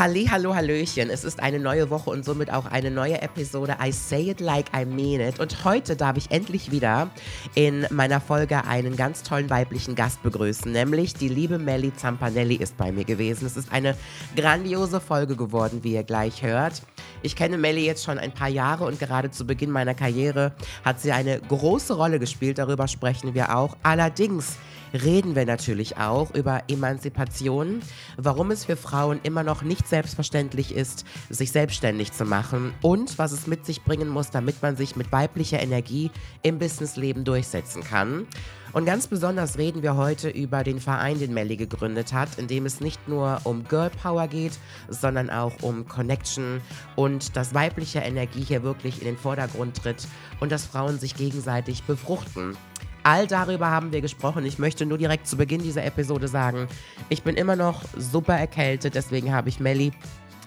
Halli, hallo, hallöchen. Es ist eine neue Woche und somit auch eine neue Episode I Say It Like I Mean It. Und heute darf ich endlich wieder in meiner Folge einen ganz tollen weiblichen Gast begrüßen, nämlich die liebe Melly Zampanelli ist bei mir gewesen. Es ist eine grandiose Folge geworden, wie ihr gleich hört. Ich kenne Melly jetzt schon ein paar Jahre und gerade zu Beginn meiner Karriere hat sie eine große Rolle gespielt. Darüber sprechen wir auch. Allerdings reden wir natürlich auch über Emanzipation, warum es für Frauen immer noch nicht selbstverständlich ist, sich selbstständig zu machen und was es mit sich bringen muss, damit man sich mit weiblicher Energie im Businessleben durchsetzen kann. Und ganz besonders reden wir heute über den Verein, den Melly gegründet hat, in dem es nicht nur um Girl Power geht, sondern auch um Connection und dass weibliche Energie hier wirklich in den Vordergrund tritt und dass Frauen sich gegenseitig befruchten. All darüber haben wir gesprochen. Ich möchte nur direkt zu Beginn dieser Episode sagen, ich bin immer noch super erkältet, deswegen habe ich Melly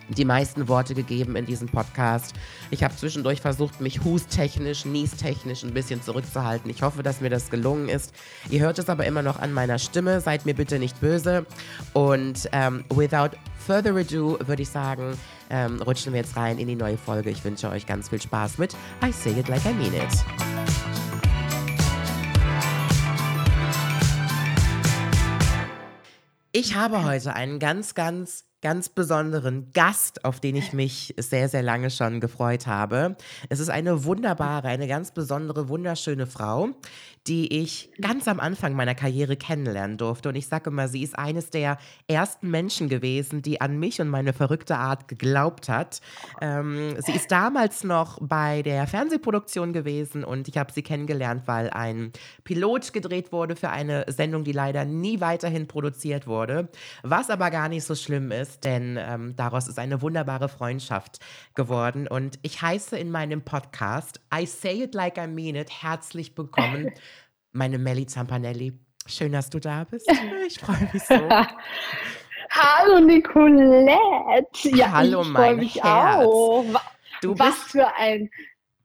die meisten Worte gegeben in diesem Podcast. Ich habe zwischendurch versucht, mich hustechnisch, niestechnisch ein bisschen zurückzuhalten. Ich hoffe, dass mir das gelungen ist. Ihr hört es aber immer noch an meiner Stimme. Seid mir bitte nicht böse. Und ähm, without further ado würde ich sagen, ähm, rutschen wir jetzt rein in die neue Folge. Ich wünsche euch ganz viel Spaß mit I Say It Like I Mean It. Ich habe heute einen ganz, ganz, ganz besonderen Gast, auf den ich mich sehr, sehr lange schon gefreut habe. Es ist eine wunderbare, eine ganz besondere, wunderschöne Frau, die ich ganz am Anfang meiner Karriere kennenlernen durfte. Und ich sage immer, sie ist eines der ersten Menschen gewesen, die an mich und meine verrückte Art geglaubt hat. Ähm, sie ist damals noch bei der Fernsehproduktion gewesen und ich habe sie kennengelernt, weil ein Pilot gedreht wurde für eine Sendung, die leider nie weiterhin produziert wurde. Was aber gar nicht so schlimm ist, denn ähm, daraus ist eine wunderbare Freundschaft geworden. Und ich heiße in meinem Podcast I Say It Like I Mean It herzlich willkommen meine Melly Zampanelli. Schön, dass du da bist. Ich freue mich so. Hallo Nicolette. Ja, Hallo ich mein mich Herz. Auch. Du was für ein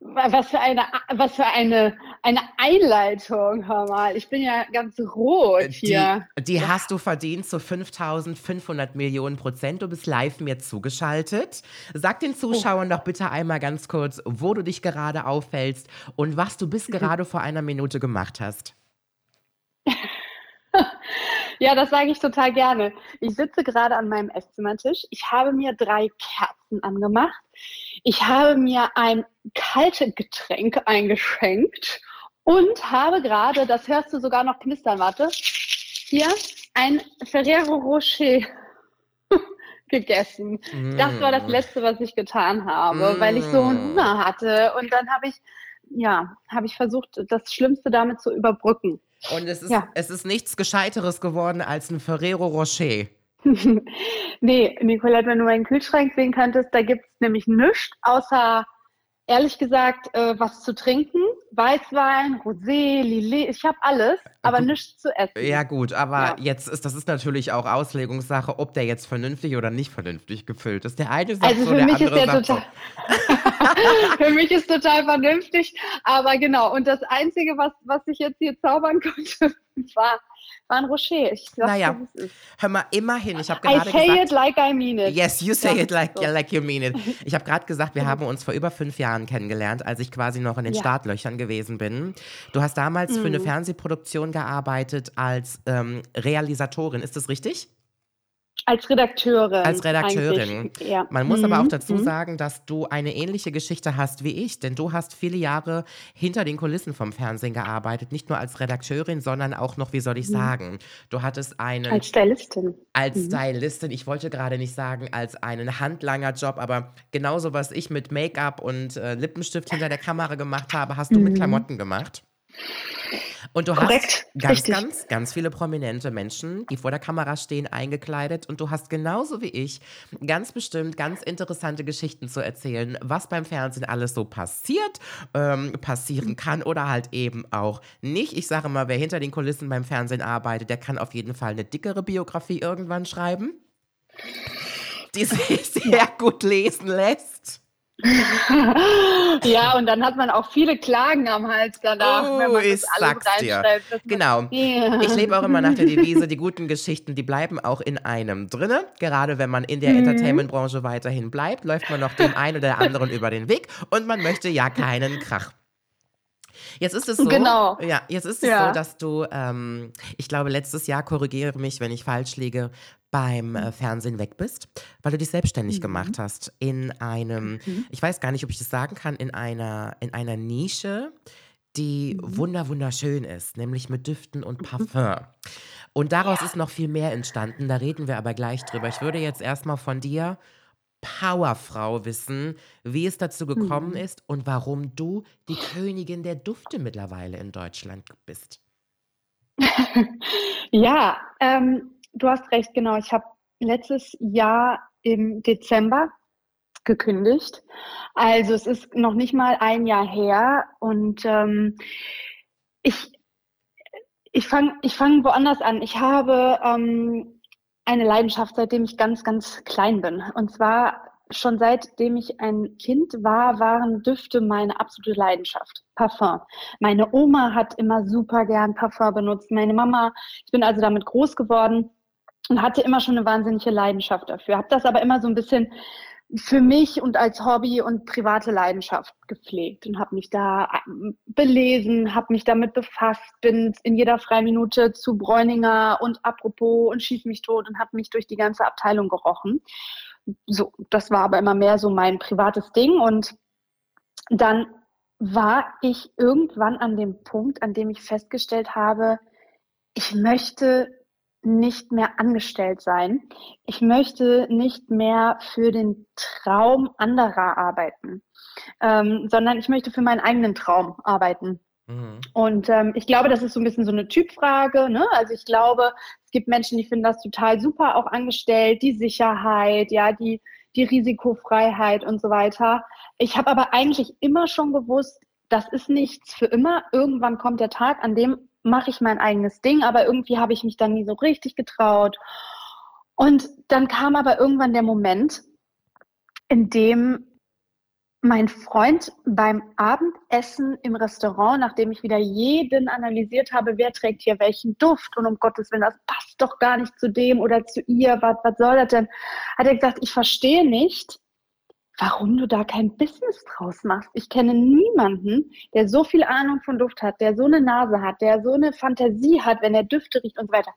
was für eine was für eine eine Einleitung, hör mal. Ich bin ja ganz rot hier. Die, die ja. hast du verdient zu 5500 Millionen Prozent. Du bist live mir zugeschaltet. Sag den Zuschauern oh. doch bitte einmal ganz kurz, wo du dich gerade aufhältst und was du bis gerade vor einer Minute gemacht hast. Ja, das sage ich total gerne. Ich sitze gerade an meinem Esszimmertisch. Ich habe mir drei Kerzen angemacht. Ich habe mir ein kaltes Getränk eingeschenkt und habe gerade, das hörst du sogar noch knistern, warte, hier ein Ferrero Rocher gegessen. Mm. Das war das mm. Letzte, was ich getan habe, mm. weil ich so mm. Hunger hatte. Und dann habe ich, ja, habe ich versucht, das Schlimmste damit zu überbrücken. Und es ist, ja. es ist nichts Gescheiteres geworden als ein Ferrero Rocher. Nee, Nicolette, wenn du meinen Kühlschrank sehen könntest, da gibt es nämlich nichts außer ehrlich gesagt, äh, was zu trinken. Weißwein, Rosé, Lillet, ich habe alles, aber nichts zu essen. Ja, gut, aber ja. jetzt ist das ist natürlich auch Auslegungssache, ob der jetzt vernünftig oder nicht vernünftig gefüllt ist. Der eine sagt also so, der mich andere ist der total Für mich ist total vernünftig, aber genau. Und das Einzige, was, was ich jetzt hier zaubern konnte, war war ein Rocher. Ich sag, naja, hör mal, immerhin. Ich habe gerade I say gesagt, it like I mean it. Yes, you say ja, it like, so. like you mean it. Ich habe gerade gesagt, wir haben uns vor über fünf Jahren kennengelernt, als ich quasi noch in den ja. Startlöchern gewesen bin. Du hast damals mhm. für eine mhm. Fernsehproduktion gearbeitet als ähm, Realisatorin. Ist das richtig? Als Redakteurin. Als Redakteurin. Ja. Man muss mhm. aber auch mhm, dazu mhm. sagen, dass du eine ähnliche Geschichte hast wie ich, denn du hast viele Jahre hinter den Kulissen vom Fernsehen gearbeitet, nicht nur als Redakteurin, sondern auch noch, wie soll ich mhm. sagen, du hattest einen. Als Stylistin. Als mhm. Stylistin, ich wollte gerade nicht sagen, als einen handlanger Job, aber genauso, was ich mit Make-up und äh, Lippenstift hinter der Kamera gemacht habe, hast du mit. Klamotten gemacht. Und du Korrekt, hast ganz, richtig. ganz, ganz viele prominente Menschen, die vor der Kamera stehen, eingekleidet. Und du hast genauso wie ich ganz bestimmt ganz interessante Geschichten zu erzählen, was beim Fernsehen alles so passiert, ähm, passieren kann oder halt eben auch nicht. Ich sage mal, wer hinter den Kulissen beim Fernsehen arbeitet, der kann auf jeden Fall eine dickere Biografie irgendwann schreiben, die sich sehr gut lesen lässt. ja, und dann hat man auch viele Klagen am Hals danach. Oh, ich sag's dir. Genau. Yeah. Ich lebe auch immer nach der Devise, die guten Geschichten, die bleiben auch in einem drinne. Gerade wenn man in der mhm. Entertainment-Branche weiterhin bleibt, läuft man noch dem einen oder anderen über den Weg und man möchte ja keinen Krach. Jetzt ist es so, genau. ja, jetzt ist es ja. so, dass du, ähm, ich glaube, letztes Jahr, korrigiere mich, wenn ich falsch liege, beim äh, Fernsehen weg bist, weil du dich selbstständig mhm. gemacht hast in einem, mhm. ich weiß gar nicht, ob ich das sagen kann, in einer, in einer Nische, die mhm. wunder wunderschön ist, nämlich mit Düften und mhm. Parfum. Und daraus ja. ist noch viel mehr entstanden, da reden wir aber gleich drüber. Ich würde jetzt erstmal von dir Powerfrau wissen, wie es dazu gekommen mhm. ist und warum du die Königin der Dufte mittlerweile in Deutschland bist. ja, ähm, du hast recht, genau. Ich habe letztes Jahr im Dezember gekündigt. Also es ist noch nicht mal ein Jahr her und ähm, ich, ich fange ich fang woanders an. Ich habe ähm, eine Leidenschaft, seitdem ich ganz, ganz klein bin. Und zwar schon seitdem ich ein Kind war, waren Düfte meine absolute Leidenschaft. Parfum. Meine Oma hat immer super gern Parfum benutzt. Meine Mama, ich bin also damit groß geworden und hatte immer schon eine wahnsinnige Leidenschaft dafür. Habe das aber immer so ein bisschen für mich und als Hobby und private Leidenschaft gepflegt und habe mich da ähm, belesen, habe mich damit befasst, bin in jeder Freiminute zu Bräuninger und apropos und schieß mich tot und habe mich durch die ganze Abteilung gerochen. So, das war aber immer mehr so mein privates Ding und dann war ich irgendwann an dem Punkt, an dem ich festgestellt habe, ich möchte nicht mehr angestellt sein. Ich möchte nicht mehr für den Traum anderer arbeiten, ähm, sondern ich möchte für meinen eigenen Traum arbeiten. Mhm. Und ähm, ich glaube, das ist so ein bisschen so eine Typfrage. Ne? Also ich glaube, es gibt Menschen, die finden das total super, auch angestellt, die Sicherheit, ja, die, die Risikofreiheit und so weiter. Ich habe aber eigentlich immer schon gewusst, das ist nichts für immer. Irgendwann kommt der Tag, an dem mache ich mein eigenes Ding, aber irgendwie habe ich mich dann nie so richtig getraut. Und dann kam aber irgendwann der Moment, in dem mein Freund beim Abendessen im Restaurant, nachdem ich wieder jeden analysiert habe, wer trägt hier welchen Duft und um Gottes Willen, das passt doch gar nicht zu dem oder zu ihr, was, was soll das denn? Hat er gesagt, ich verstehe nicht, warum du da kein Business draus machst. Ich kenne niemanden, der so viel Ahnung von Duft hat, der so eine Nase hat, der so eine Fantasie hat, wenn er Düfte riecht und so weiter.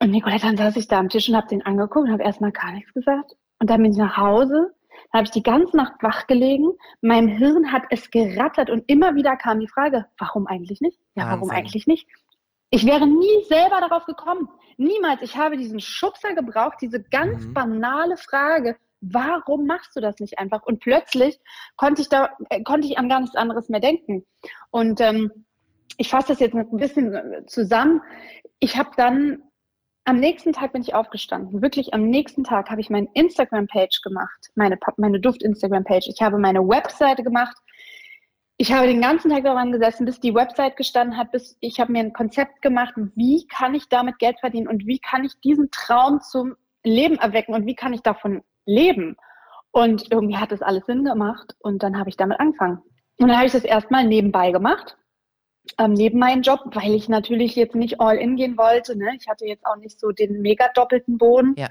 Und Nicolette, dann saß ich da am Tisch und habe den angeguckt und habe erstmal gar nichts gesagt. Und dann bin ich nach Hause, dann habe ich die ganze Nacht wach gelegen. Meinem Hirn hat es gerattert und immer wieder kam die Frage, warum eigentlich nicht? Ja, Wahnsinn. warum eigentlich nicht? Ich wäre nie selber darauf gekommen. Niemals. Ich habe diesen Schubser gebraucht, diese ganz mhm. banale Frage, warum machst du das nicht einfach? Und plötzlich konnte ich da, äh, konnte ich an gar nichts anderes mehr denken. Und ähm, ich fasse das jetzt ein bisschen äh, zusammen. Ich habe dann am nächsten Tag bin ich aufgestanden. Wirklich am nächsten Tag habe ich meine Instagram-Page gemacht, meine, meine Duft-Instagram-Page. Ich habe meine Webseite gemacht. Ich habe den ganzen Tag daran gesessen, bis die Website gestanden hat, bis ich habe mir ein Konzept gemacht, wie kann ich damit Geld verdienen und wie kann ich diesen Traum zum Leben erwecken und wie kann ich davon leben. Und irgendwie hat das alles Sinn gemacht und dann habe ich damit angefangen. Und dann habe ich das erstmal nebenbei gemacht, ähm, neben meinem Job, weil ich natürlich jetzt nicht all in gehen wollte. Ne? Ich hatte jetzt auch nicht so den mega doppelten Boden. Ja.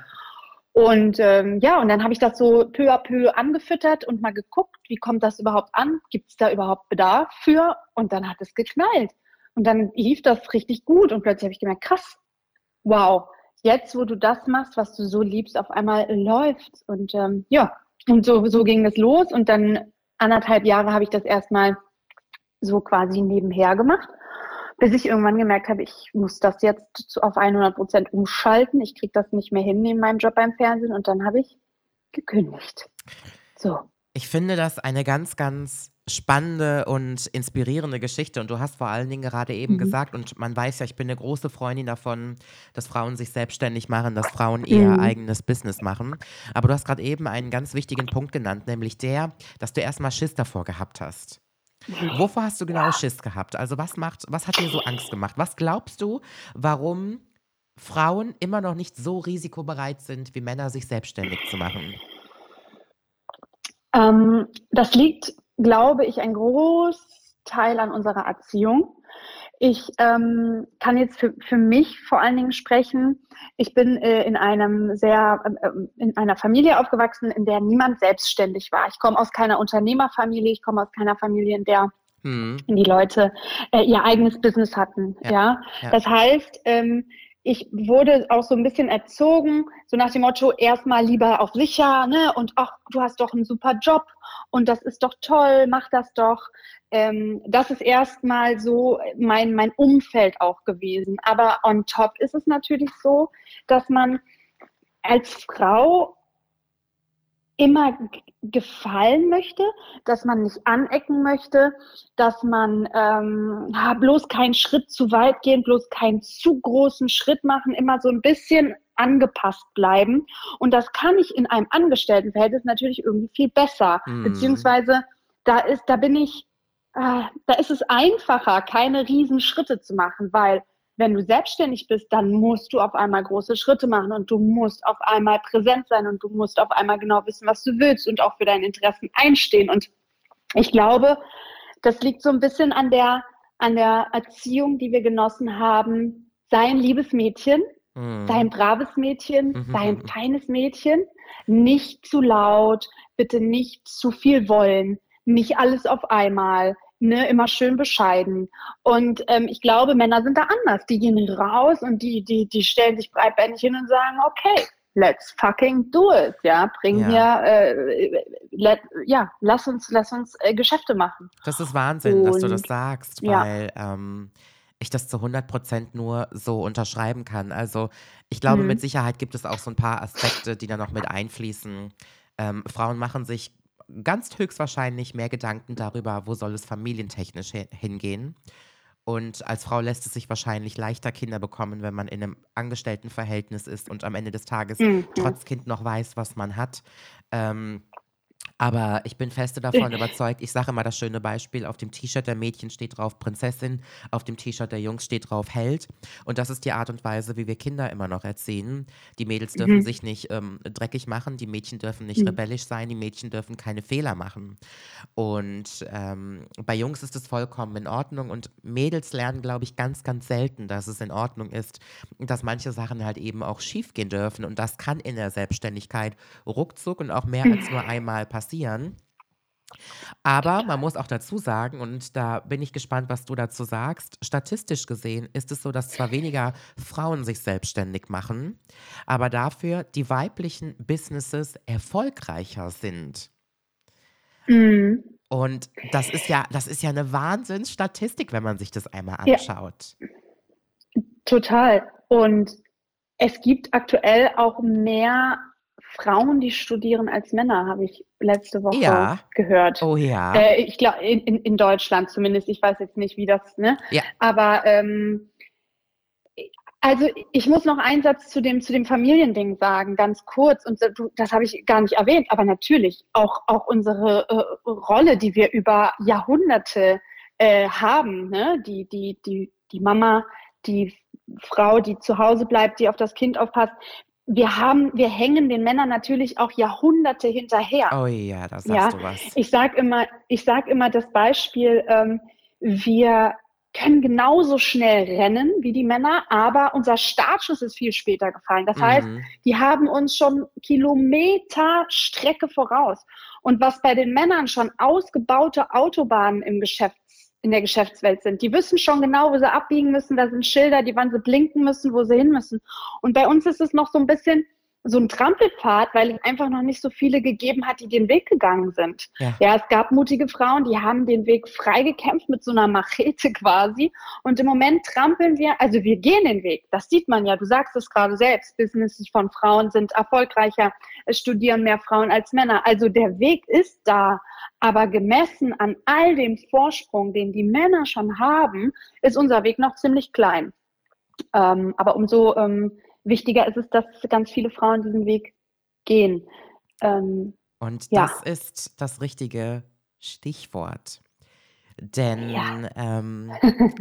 Und ähm, ja, und dann habe ich das so peu à peu angefüttert und mal geguckt, wie kommt das überhaupt an? Gibt es da überhaupt Bedarf für? Und dann hat es geknallt. Und dann lief das richtig gut und plötzlich habe ich gemerkt, krass, wow, jetzt, wo du das machst, was du so liebst, auf einmal läuft. Und ähm, ja, und so, so ging es los. Und dann anderthalb Jahre habe ich das erstmal so quasi nebenher gemacht, bis ich irgendwann gemerkt habe, ich muss das jetzt auf 100 Prozent umschalten. Ich kriege das nicht mehr hin in meinem Job beim Fernsehen. Und dann habe ich gekündigt. So. Ich finde das eine ganz, ganz spannende und inspirierende Geschichte. Und du hast vor allen Dingen gerade eben mhm. gesagt, und man weiß ja, ich bin eine große Freundin davon, dass Frauen sich selbstständig machen, dass Frauen ihr mhm. eigenes Business machen. Aber du hast gerade eben einen ganz wichtigen Punkt genannt, nämlich der, dass du erstmal Schiss davor gehabt hast. Wovor hast du genau Schiss gehabt? Also was macht, was hat dir so Angst gemacht? Was glaubst du, warum Frauen immer noch nicht so risikobereit sind, wie Männer sich selbstständig zu machen? Ähm, das liegt, glaube ich, ein Großteil an unserer Erziehung. Ich ähm, kann jetzt für, für mich vor allen Dingen sprechen. Ich bin äh, in einem sehr äh, in einer Familie aufgewachsen, in der niemand selbstständig war. Ich komme aus keiner Unternehmerfamilie, ich komme aus keiner Familie, in der hm. die Leute äh, ihr eigenes Business hatten. Ja, ja? ja. das heißt, ähm, ich wurde auch so ein bisschen erzogen, so nach dem Motto, erstmal lieber auf sicher, ne? Und ach, du hast doch einen super Job und das ist doch toll, mach das doch ähm, das ist erstmal so mein, mein Umfeld auch gewesen. Aber on top ist es natürlich so, dass man als Frau immer gefallen möchte, dass man nicht anecken möchte, dass man ähm, bloß keinen Schritt zu weit gehen, bloß keinen zu großen Schritt machen, immer so ein bisschen angepasst bleiben. Und das kann ich in einem Angestelltenverhältnis natürlich irgendwie viel besser. Mm. Beziehungsweise da ist, da bin ich äh, da ist es einfacher, keine riesen Schritte zu machen, weil wenn du selbstständig bist, dann musst du auf einmal große Schritte machen und du musst auf einmal präsent sein und du musst auf einmal genau wissen, was du willst und auch für deine Interessen einstehen. Und ich glaube, das liegt so ein bisschen an der, an der Erziehung, die wir genossen haben. Sei ein liebes Mädchen, mhm. sei ein braves Mädchen, mhm. sei ein mhm. feines Mädchen, nicht zu laut, bitte nicht zu viel wollen nicht alles auf einmal, ne, immer schön bescheiden. Und ähm, ich glaube, Männer sind da anders. Die gehen raus und die, die, die stellen sich breitbeinig hin und sagen, okay, let's fucking do it, ja, bring ja. hier, äh, let, ja, lass uns, lass uns äh, Geschäfte machen. Das ist Wahnsinn, und, dass du das sagst, weil ja. ähm, ich das zu 100 Prozent nur so unterschreiben kann. Also ich glaube, mhm. mit Sicherheit gibt es auch so ein paar Aspekte, die da noch mit einfließen. Ähm, Frauen machen sich ganz höchstwahrscheinlich mehr Gedanken darüber, wo soll es familientechnisch hingehen. Und als Frau lässt es sich wahrscheinlich leichter Kinder bekommen, wenn man in einem Angestelltenverhältnis ist und am Ende des Tages mhm. trotz Kind noch weiß, was man hat. Ähm, aber ich bin feste davon überzeugt. Ich sage immer das schöne Beispiel: Auf dem T-Shirt der Mädchen steht drauf Prinzessin, auf dem T-Shirt der Jungs steht drauf Held. Und das ist die Art und Weise, wie wir Kinder immer noch erziehen. Die Mädels dürfen mhm. sich nicht ähm, dreckig machen, die Mädchen dürfen nicht mhm. rebellisch sein, die Mädchen dürfen keine Fehler machen. Und ähm, bei Jungs ist es vollkommen in Ordnung. Und Mädels lernen, glaube ich, ganz, ganz selten, dass es in Ordnung ist, dass manche Sachen halt eben auch schief gehen dürfen. Und das kann in der Selbstständigkeit ruckzuck und auch mehr als nur einmal passieren passieren. Aber man muss auch dazu sagen, und da bin ich gespannt, was du dazu sagst, statistisch gesehen ist es so, dass zwar weniger Frauen sich selbstständig machen, aber dafür die weiblichen Businesses erfolgreicher sind. Mhm. Und das ist ja, das ist ja eine Wahnsinnsstatistik, wenn man sich das einmal anschaut. Ja, total. Und es gibt aktuell auch mehr Frauen, die studieren als Männer, habe ich letzte Woche ja. gehört. Oh ja. Äh, ich glaube, in, in, in, Deutschland zumindest. Ich weiß jetzt nicht, wie das, ne? Ja. Aber ähm, also ich muss noch einen Satz zu dem, zu dem Familiending sagen, ganz kurz. Und das habe ich gar nicht erwähnt, aber natürlich auch, auch unsere äh, Rolle, die wir über Jahrhunderte äh, haben, ne? die, die, die, die Mama, die Frau, die zu Hause bleibt, die auf das Kind aufpasst wir haben, wir hängen den Männern natürlich auch Jahrhunderte hinterher. Oh ja, da sagst ja, du was. Ich sage immer, ich sag immer das Beispiel, ähm, wir können genauso schnell rennen wie die Männer, aber unser Startschuss ist viel später gefallen. Das mhm. heißt, die haben uns schon Kilometer Strecke voraus. Und was bei den Männern schon ausgebaute Autobahnen im Geschäft in der Geschäftswelt sind. Die wissen schon genau, wo sie abbiegen müssen. Da sind Schilder, die wann sie blinken müssen, wo sie hin müssen. Und bei uns ist es noch so ein bisschen so ein Trampelpfad, weil es einfach noch nicht so viele gegeben hat, die den Weg gegangen sind. Ja. ja, es gab mutige Frauen, die haben den Weg freigekämpft mit so einer Machete quasi. Und im Moment trampeln wir, also wir gehen den Weg. Das sieht man ja. Du sagst es gerade selbst. Businesses von Frauen sind erfolgreicher. Es studieren mehr Frauen als Männer. Also der Weg ist da. Aber gemessen an all dem Vorsprung, den die Männer schon haben, ist unser Weg noch ziemlich klein. Ähm, aber umso ähm, wichtiger ist es, dass ganz viele Frauen diesen Weg gehen. Ähm, Und ja. das ist das richtige Stichwort. Denn ja. ähm,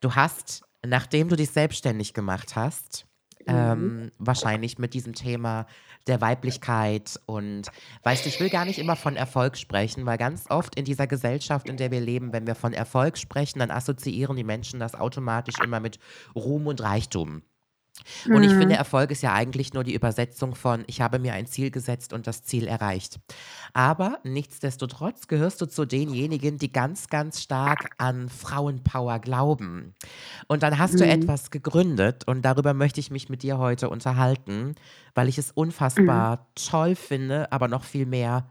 du hast, nachdem du dich selbstständig gemacht hast, ähm, wahrscheinlich mit diesem Thema der Weiblichkeit und weißt du, ich will gar nicht immer von Erfolg sprechen, weil ganz oft in dieser Gesellschaft, in der wir leben, wenn wir von Erfolg sprechen, dann assoziieren die Menschen das automatisch immer mit Ruhm und Reichtum. Und ich finde, Mhm. Erfolg ist ja eigentlich nur die Übersetzung von, ich habe mir ein Ziel gesetzt und das Ziel erreicht. Aber nichtsdestotrotz gehörst du zu denjenigen, die ganz, ganz stark an Frauenpower glauben. Und dann hast du Mhm. etwas gegründet und darüber möchte ich mich mit dir heute unterhalten, weil ich es Mhm. unfassbar toll finde, aber noch viel mehr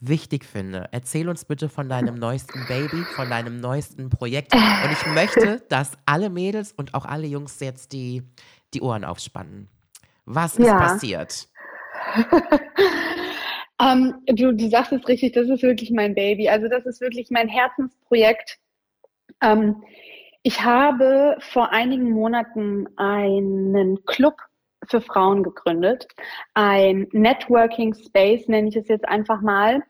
wichtig finde. Erzähl uns bitte von deinem neuesten Baby, von deinem neuesten Projekt. Und ich möchte, dass alle Mädels und auch alle Jungs jetzt die, die Ohren aufspannen. Was ist Ja. passiert? Ähm, du, du sagst es richtig, das ist wirklich mein Baby. Also das ist wirklich mein Herzensprojekt. Ähm, ich habe vor einigen Monaten einen Club für Frauen gegründet. Ein Networking Space nenne ich es jetzt einfach mal,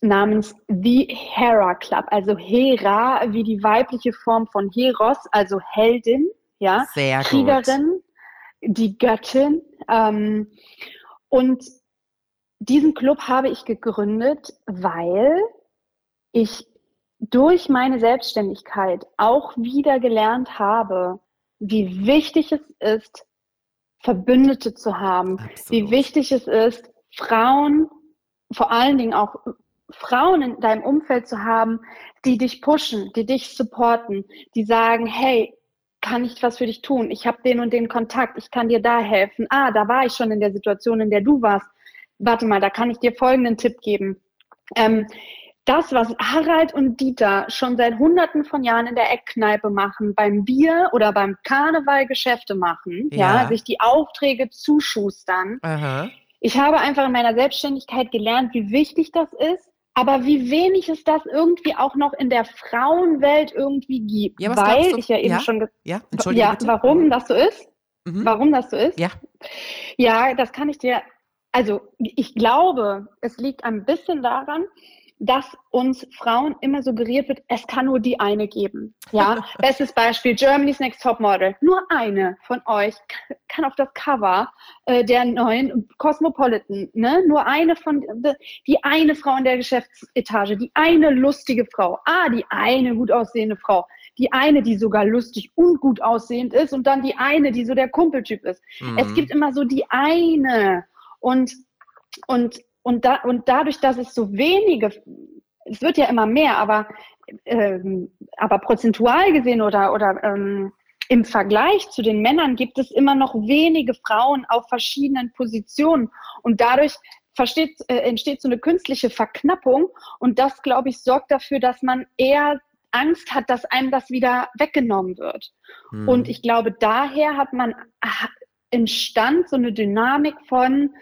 namens The Hera Club. Also Hera wie die weibliche Form von Heros, also Heldin, ja, Sehr. Kriegerin, die Göttin. Ähm, und diesen Club habe ich gegründet, weil ich durch meine Selbstständigkeit auch wieder gelernt habe, wie wichtig es ist, Verbündete zu haben, wie Absolut. wichtig es ist, Frauen, vor allen Dingen auch Frauen in deinem Umfeld zu haben, die dich pushen, die dich supporten, die sagen, hey, kann ich was für dich tun? Ich habe den und den Kontakt, ich kann dir da helfen. Ah, da war ich schon in der Situation, in der du warst. Warte mal, da kann ich dir folgenden Tipp geben. Ähm, das, was Harald und Dieter schon seit hunderten von Jahren in der Eckkneipe machen, beim Bier oder beim Karneval Geschäfte machen, ja, Ja. sich die Aufträge zuschustern. Aha. Ich habe einfach in meiner Selbstständigkeit gelernt, wie wichtig das ist, aber wie wenig es das irgendwie auch noch in der Frauenwelt irgendwie gibt. Ja, weil ich ja eben Ja? schon Ja, entschuldige ja, bitte. warum das so ist? Mhm. Warum das so ist? Ja. Ja, das kann ich dir. Also, ich glaube, es liegt ein bisschen daran, dass uns Frauen immer suggeriert wird, es kann nur die eine geben. Ja, bestes Beispiel, Germany's Next Topmodel. Nur eine von euch kann auf das Cover äh, der neuen Cosmopolitan, ne? Nur eine von, die eine Frau in der Geschäftsetage, die eine lustige Frau. Ah, die eine gut aussehende Frau. Die eine, die sogar lustig und gut aussehend ist und dann die eine, die so der Kumpeltyp ist. Es Mhm. gibt immer so die eine. Und, und, und, da, und dadurch, dass es so wenige, es wird ja immer mehr, aber, ähm, aber prozentual gesehen oder, oder ähm, im Vergleich zu den Männern gibt es immer noch wenige Frauen auf verschiedenen Positionen. Und dadurch versteht, äh, entsteht so eine künstliche Verknappung. Und das, glaube ich, sorgt dafür, dass man eher Angst hat, dass einem das wieder weggenommen wird. Mhm. Und ich glaube, daher hat man entstand so eine Dynamik von,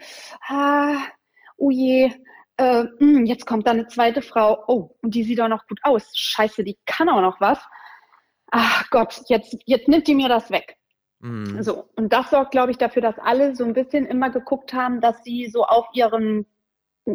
ah, oh je, äh, mh, jetzt kommt da eine zweite Frau, oh, und die sieht auch noch gut aus. Scheiße, die kann auch noch was. Ach Gott, jetzt, jetzt nimmt die mir das weg. Mhm. So, und das sorgt, glaube ich, dafür, dass alle so ein bisschen immer geguckt haben, dass sie so auf ihren äh,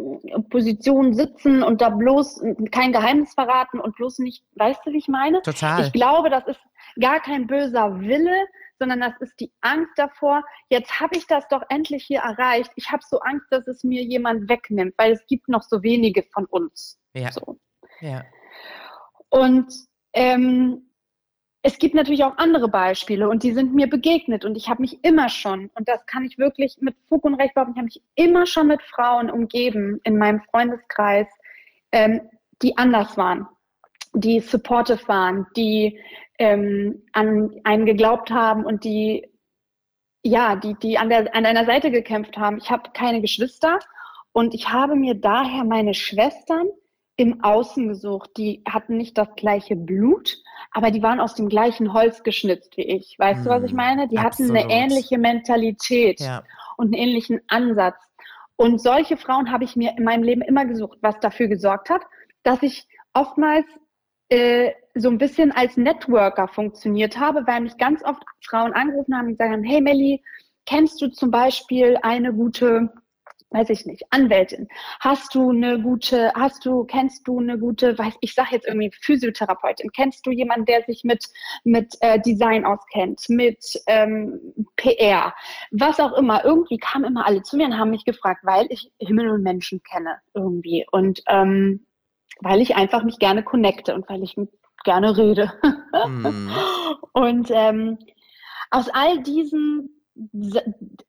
Positionen sitzen und da bloß kein Geheimnis verraten und bloß nicht, weißt du, wie ich meine? Total. Ich glaube, das ist gar kein böser Wille, sondern das ist die Angst davor, jetzt habe ich das doch endlich hier erreicht. Ich habe so Angst, dass es mir jemand wegnimmt, weil es gibt noch so wenige von uns. Ja. So. Ja. Und ähm, es gibt natürlich auch andere Beispiele und die sind mir begegnet und ich habe mich immer schon, und das kann ich wirklich mit Fug und Recht behaupten, ich habe mich immer schon mit Frauen umgeben in meinem Freundeskreis, ähm, die anders waren, die supportive waren, die ähm, an einen geglaubt haben und die ja, die, die an, der, an einer Seite gekämpft haben. Ich habe keine Geschwister und ich habe mir daher meine Schwestern im Außen gesucht. Die hatten nicht das gleiche Blut, aber die waren aus dem gleichen Holz geschnitzt wie ich. Weißt du, was ich Hm, meine? Die hatten eine absolut. ähnliche Mentalität Ja. und einen ähnlichen Ansatz. Und solche Frauen habe ich mir in meinem Leben immer gesucht, was dafür gesorgt hat, dass ich oftmals äh, so ein bisschen als Networker funktioniert habe, weil mich ganz oft Frauen angerufen haben und haben, hey Melli, kennst du zum Beispiel eine gute weiß ich nicht, Anwältin? Hast du eine gute, hast du, kennst du eine gute, weiß ich sag jetzt irgendwie Physiotherapeutin? Kennst du jemanden, der sich mit mit äh, Design auskennt, mit ähm, PR, was auch immer? Irgendwie kamen immer alle zu mir und haben mich gefragt, weil ich Himmel und Menschen kenne irgendwie und ähm, weil ich einfach mich gerne connecte und weil ich gerne rede. Mhm. Und ähm, aus all diesen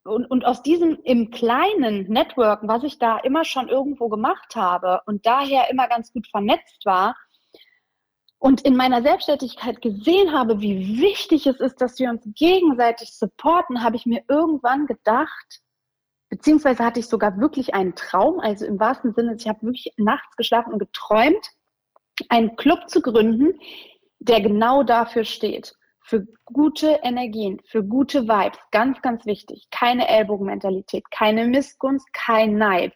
und, und aus diesem im kleinen Networken, was ich da immer schon irgendwo gemacht habe und daher immer ganz gut vernetzt war und in meiner Selbstständigkeit gesehen habe, wie wichtig es ist, dass wir uns gegenseitig supporten, habe ich mir irgendwann gedacht, beziehungsweise hatte ich sogar wirklich einen Traum, also im wahrsten Sinne, ich habe wirklich nachts geschlafen und geträumt, einen Club zu gründen, der genau dafür steht für gute Energien, für gute Vibes, ganz, ganz wichtig. Keine Ellbogenmentalität, keine Missgunst, kein Neid.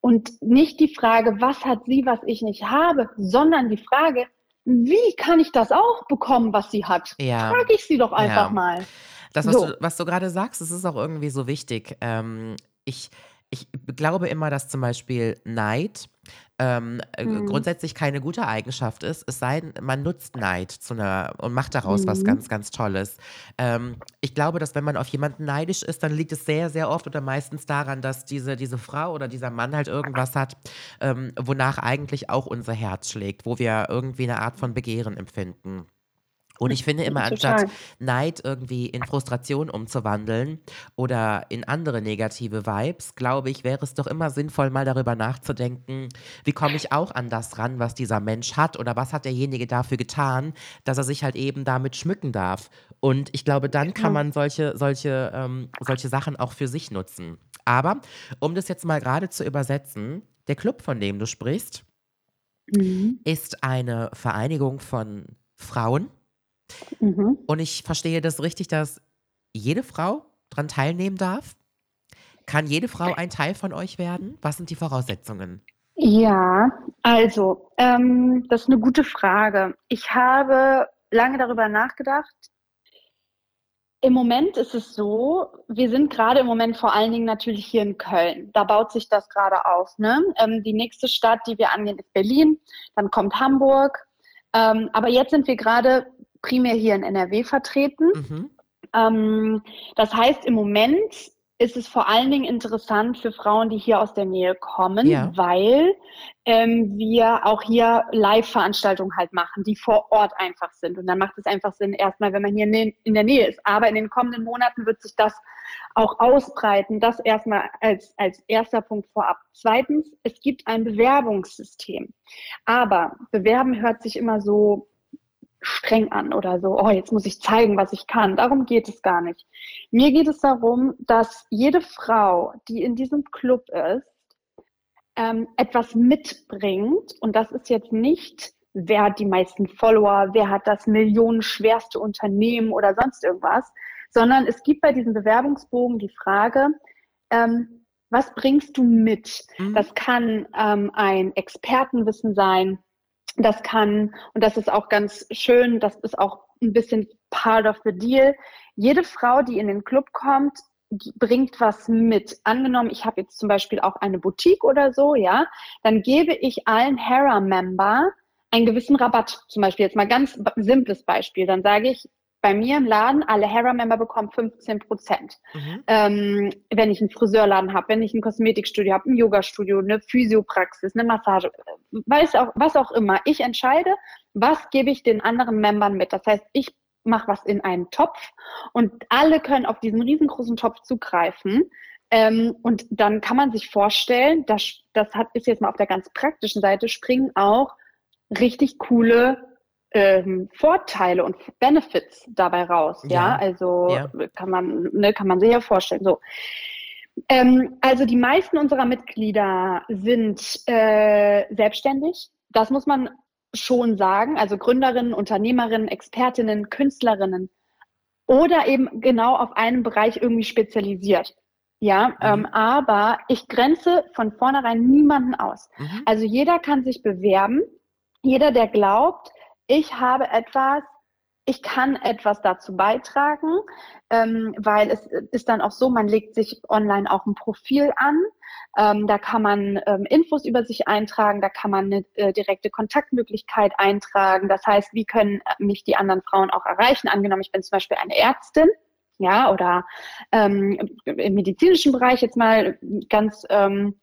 Und nicht die Frage, was hat sie, was ich nicht habe, sondern die Frage, wie kann ich das auch bekommen, was sie hat? Ja. Frage ich sie doch einfach ja. mal. Das, was, so. du, du gerade sagst, das ist auch irgendwie so wichtig. Ähm, ich, ich glaube immer, dass zum Beispiel Neid ähm, mhm. grundsätzlich keine gute Eigenschaft ist, es sei denn, man nutzt Neid zu einer und macht daraus mhm. was ganz, ganz Tolles. Ähm, ich glaube, dass wenn man auf jemanden neidisch ist, dann liegt es sehr, sehr oft oder meistens daran, dass diese, diese Frau oder dieser Mann halt irgendwas hat, ähm, wonach eigentlich auch unser Herz schlägt, wo wir irgendwie eine Art von Begehren empfinden. Und ich finde immer, anstatt Neid irgendwie in Frustration umzuwandeln oder in andere negative Vibes, glaube ich, wäre es doch immer sinnvoll, mal darüber nachzudenken, wie komme ich auch an das ran, was dieser Mensch hat oder was hat derjenige dafür getan, dass er sich halt eben damit schmücken darf. Und ich glaube, dann kann man solche, solche, ähm, solche Sachen auch für sich nutzen. Aber um das jetzt mal gerade zu übersetzen, der Club, von dem du sprichst, mhm. ist eine Vereinigung von Frauen, Mhm. Und ich verstehe das richtig, dass jede Frau daran teilnehmen darf. Kann jede Frau ein Teil von euch werden? Was sind die Voraussetzungen? Ja, also, ähm, das ist eine gute Frage. Ich habe lange darüber nachgedacht. Im Moment ist es so, wir sind gerade im Moment vor allen Dingen natürlich hier in Köln. Da baut sich das gerade auf. Ne? Ähm, die nächste Stadt, die wir angehen, ist Berlin. Dann kommt Hamburg. Ähm, aber jetzt sind wir gerade primär hier in NRW vertreten. Mhm. Ähm, das heißt, im Moment ist es vor allen Dingen interessant für Frauen, die hier aus der Nähe kommen, ja. weil ähm, wir auch hier Live-Veranstaltungen halt machen, die vor Ort einfach sind. Und dann macht es einfach Sinn, erstmal, wenn man hier in der Nähe ist. Aber in den kommenden Monaten wird sich das auch ausbreiten. Das erstmal als, als erster Punkt vorab. Zweitens, es gibt ein Bewerbungssystem. Aber bewerben hört sich immer so streng an oder so, oh, jetzt muss ich zeigen, was ich kann. Darum geht es gar nicht. Mir geht es darum, dass jede Frau, die in diesem Club ist, ähm, etwas mitbringt. Und das ist jetzt nicht, wer hat die meisten Follower, wer hat das millionenschwerste Unternehmen oder sonst irgendwas, sondern es gibt bei diesem Bewerbungsbogen die Frage, ähm, was bringst du mit? Mhm. Das kann ähm, ein Expertenwissen sein, das kann, und das ist auch ganz schön, das ist auch ein bisschen part of the deal. Jede Frau, die in den Club kommt, bringt was mit. Angenommen, ich habe jetzt zum Beispiel auch eine Boutique oder so, ja, dann gebe ich allen Hera-Member einen gewissen Rabatt. Zum Beispiel jetzt mal ganz simples Beispiel. Dann sage ich, bei mir im Laden, alle Hera-Member bekommen 15 Prozent. Mhm. Ähm, wenn ich einen Friseurladen habe, wenn ich ein Kosmetikstudio habe, ein Yoga-Studio, eine Physiopraxis, eine Massage, weiß auch, was auch immer. Ich entscheide, was gebe ich den anderen Membern mit. Das heißt, ich mache was in einen Topf und alle können auf diesen riesengroßen Topf zugreifen. Ähm, und dann kann man sich vorstellen, dass das hat, ist jetzt mal auf der ganz praktischen Seite, springen auch richtig coole ähm, Vorteile und Benefits dabei raus. Ja, ja? also ja. kann man ne, kann man sich ja vorstellen. So. Ähm, also die meisten unserer Mitglieder sind äh, selbstständig. Das muss man schon sagen. Also Gründerinnen, Unternehmerinnen, Expertinnen, Künstlerinnen oder eben genau auf einen Bereich irgendwie spezialisiert. Ja, mhm. ähm, aber ich grenze von vornherein niemanden aus. Mhm. Also jeder kann sich bewerben. Jeder, der glaubt, ich habe etwas, ich kann etwas dazu beitragen, ähm, weil es ist dann auch so, man legt sich online auch ein Profil an. Ähm, da kann man ähm, Infos über sich eintragen, da kann man eine äh, direkte Kontaktmöglichkeit eintragen. Das heißt, wie können mich die anderen Frauen auch erreichen? Angenommen, ich bin zum Beispiel eine Ärztin, ja, oder ähm, im medizinischen Bereich jetzt mal ganz ähm,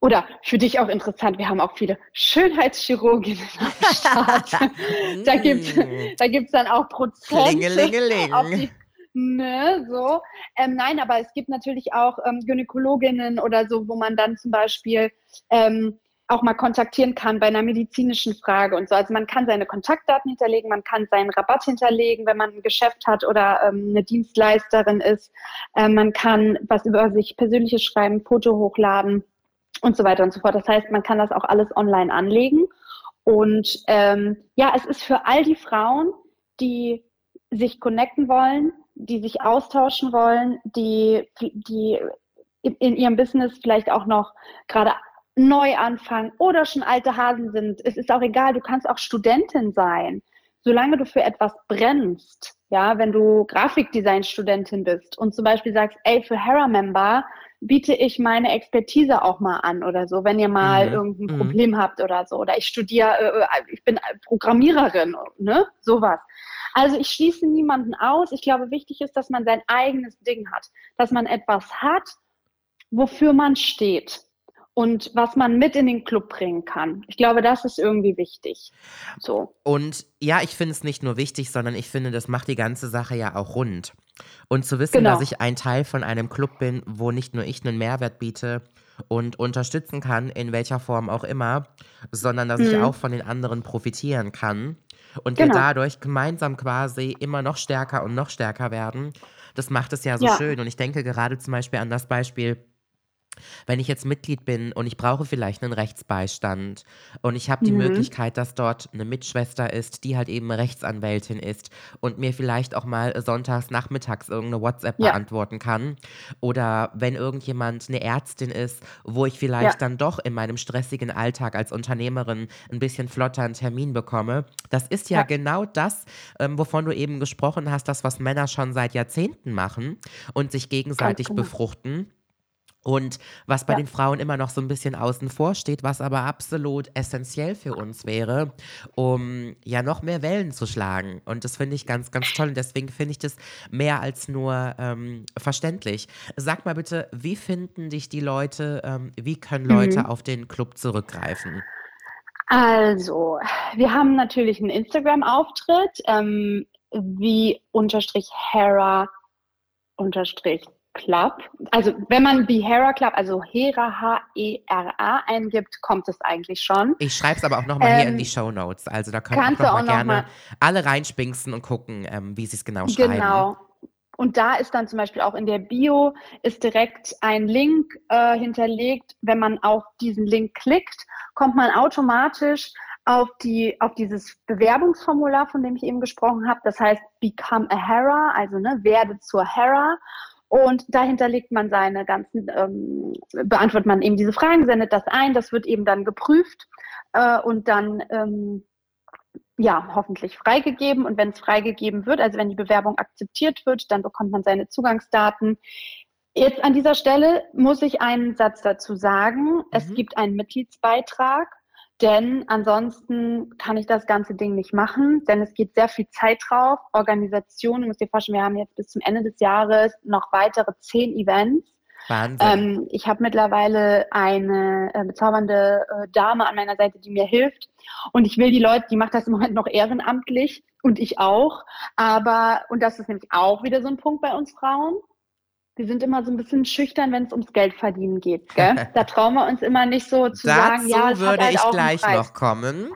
oder für dich auch interessant, wir haben auch viele Schönheitschirurginnen am Start. da gibt da gibt's dann auch Prozente auf die, ne, so. Ähm, nein, aber es gibt natürlich auch ähm, Gynäkologinnen oder so, wo man dann zum Beispiel ähm, auch mal kontaktieren kann bei einer medizinischen Frage und so. Also man kann seine Kontaktdaten hinterlegen, man kann seinen Rabatt hinterlegen, wenn man ein Geschäft hat oder ähm, eine Dienstleisterin ist. Ähm, man kann was über sich persönliches schreiben, Foto hochladen und so weiter und so fort. Das heißt, man kann das auch alles online anlegen. Und ähm, ja, es ist für all die Frauen, die sich connecten wollen, die sich austauschen wollen, die, die in, ihrem Business vielleicht auch noch gerade neu anfangen oder schon alte Hasen sind. Es ist auch egal, du kannst auch Studentin sein. Solange du für etwas brennst, ja, wenn du Grafikdesign-Studentin bist und zum Beispiel sagst, ey, für Hera-Member biete ich meine Expertise auch mal an oder so, wenn ihr mal mhm. irgendein mhm. Problem habt oder so. Oder ich studiere, äh, äh, ich bin Programmiererin, ne? Sowas. Also ich schließe niemanden aus. Ich glaube, wichtig ist, dass man sein eigenes Ding hat, dass man etwas hat, wofür man steht und was man mit in den Club bringen kann. Ich glaube, das ist irgendwie wichtig. So. Und ja, ich finde es nicht nur wichtig, sondern ich finde, das macht die ganze Sache ja auch rund. Und zu wissen, genau. dass ich ein Teil von einem Club bin, wo nicht nur ich einen Mehrwert biete und unterstützen kann, in welcher Form auch immer, sondern dass mhm. ich auch von den anderen profitieren kann und genau. wir dadurch gemeinsam quasi immer noch stärker und noch stärker werden. Das macht es ja so ja. schön. Und ich denke gerade zum Beispiel an das Beispiel wenn ich jetzt Mitglied bin und ich brauche vielleicht einen Rechtsbeistand und ich habe die mhm. Möglichkeit, dass dort eine Mitschwester ist, die halt eben Rechtsanwältin ist und mir vielleicht auch mal sonntags nachmittags irgendeine WhatsApp ja. beantworten kann oder wenn irgendjemand eine Ärztin ist, wo ich vielleicht ja. dann doch in meinem stressigen Alltag als Unternehmerin ein bisschen flotter einen Termin bekomme. Das ist ja, ja. genau das, ähm, wovon du eben gesprochen hast, das, was Männer schon seit Jahrzehnten machen und sich gegenseitig genau. befruchten. Und was bei ja. den Frauen immer noch so ein bisschen außen vor steht, was aber absolut essentiell für uns wäre, um ja noch mehr Wellen zu schlagen. Und das finde ich ganz, ganz toll. Und deswegen finde ich das mehr als nur ähm, verständlich. Sag mal bitte, wie finden dich die Leute, ähm, wie können Leute mhm. auf den Club zurückgreifen? Also, wir haben natürlich einen Instagram-Auftritt, ähm, wie unterstrich Hera unterstrich Club. Also wenn man die Hera Club, also Hera H-E-R-A eingibt, kommt es eigentlich schon. Ich schreibe es aber auch nochmal ähm, hier in die ähm, Show Notes. Also da können auch noch mal gerne mal alle reinspinksen und gucken, ähm, wie sie es genau schreiben. Genau. Und da ist dann zum Beispiel auch in der Bio ist direkt ein Link äh, hinterlegt. Wenn man auf diesen Link klickt, kommt man automatisch auf, die, auf dieses Bewerbungsformular, von dem ich eben gesprochen habe. Das heißt Become a Hera, also ne, werde zur Hera. Und dahinter legt man seine ganzen, ähm, beantwortet man eben diese Fragen, sendet das ein, das wird eben dann geprüft äh, und dann ähm, ja hoffentlich freigegeben. Und wenn es freigegeben wird, also wenn die Bewerbung akzeptiert wird, dann bekommt man seine Zugangsdaten. Jetzt an dieser Stelle muss ich einen Satz dazu sagen. Mhm. Es gibt einen Mitgliedsbeitrag denn ansonsten kann ich das ganze Ding nicht machen, denn es geht sehr viel Zeit drauf. Organisation, du musst dir vorstellen, wir haben jetzt bis zum Ende des Jahres noch weitere zehn Events. Wahnsinn. Ähm, ich habe mittlerweile eine äh, bezaubernde äh, Dame an meiner Seite, die mir hilft. Und ich will die Leute, die macht das im Moment noch ehrenamtlich und ich auch. Aber, und das ist nämlich auch wieder so ein Punkt bei uns Frauen, wir sind immer so ein bisschen schüchtern, wenn es ums Geld verdienen geht. Gell? Da trauen wir uns immer nicht so zu Dazu sagen, ja, das würde halt ich gleich noch kommen.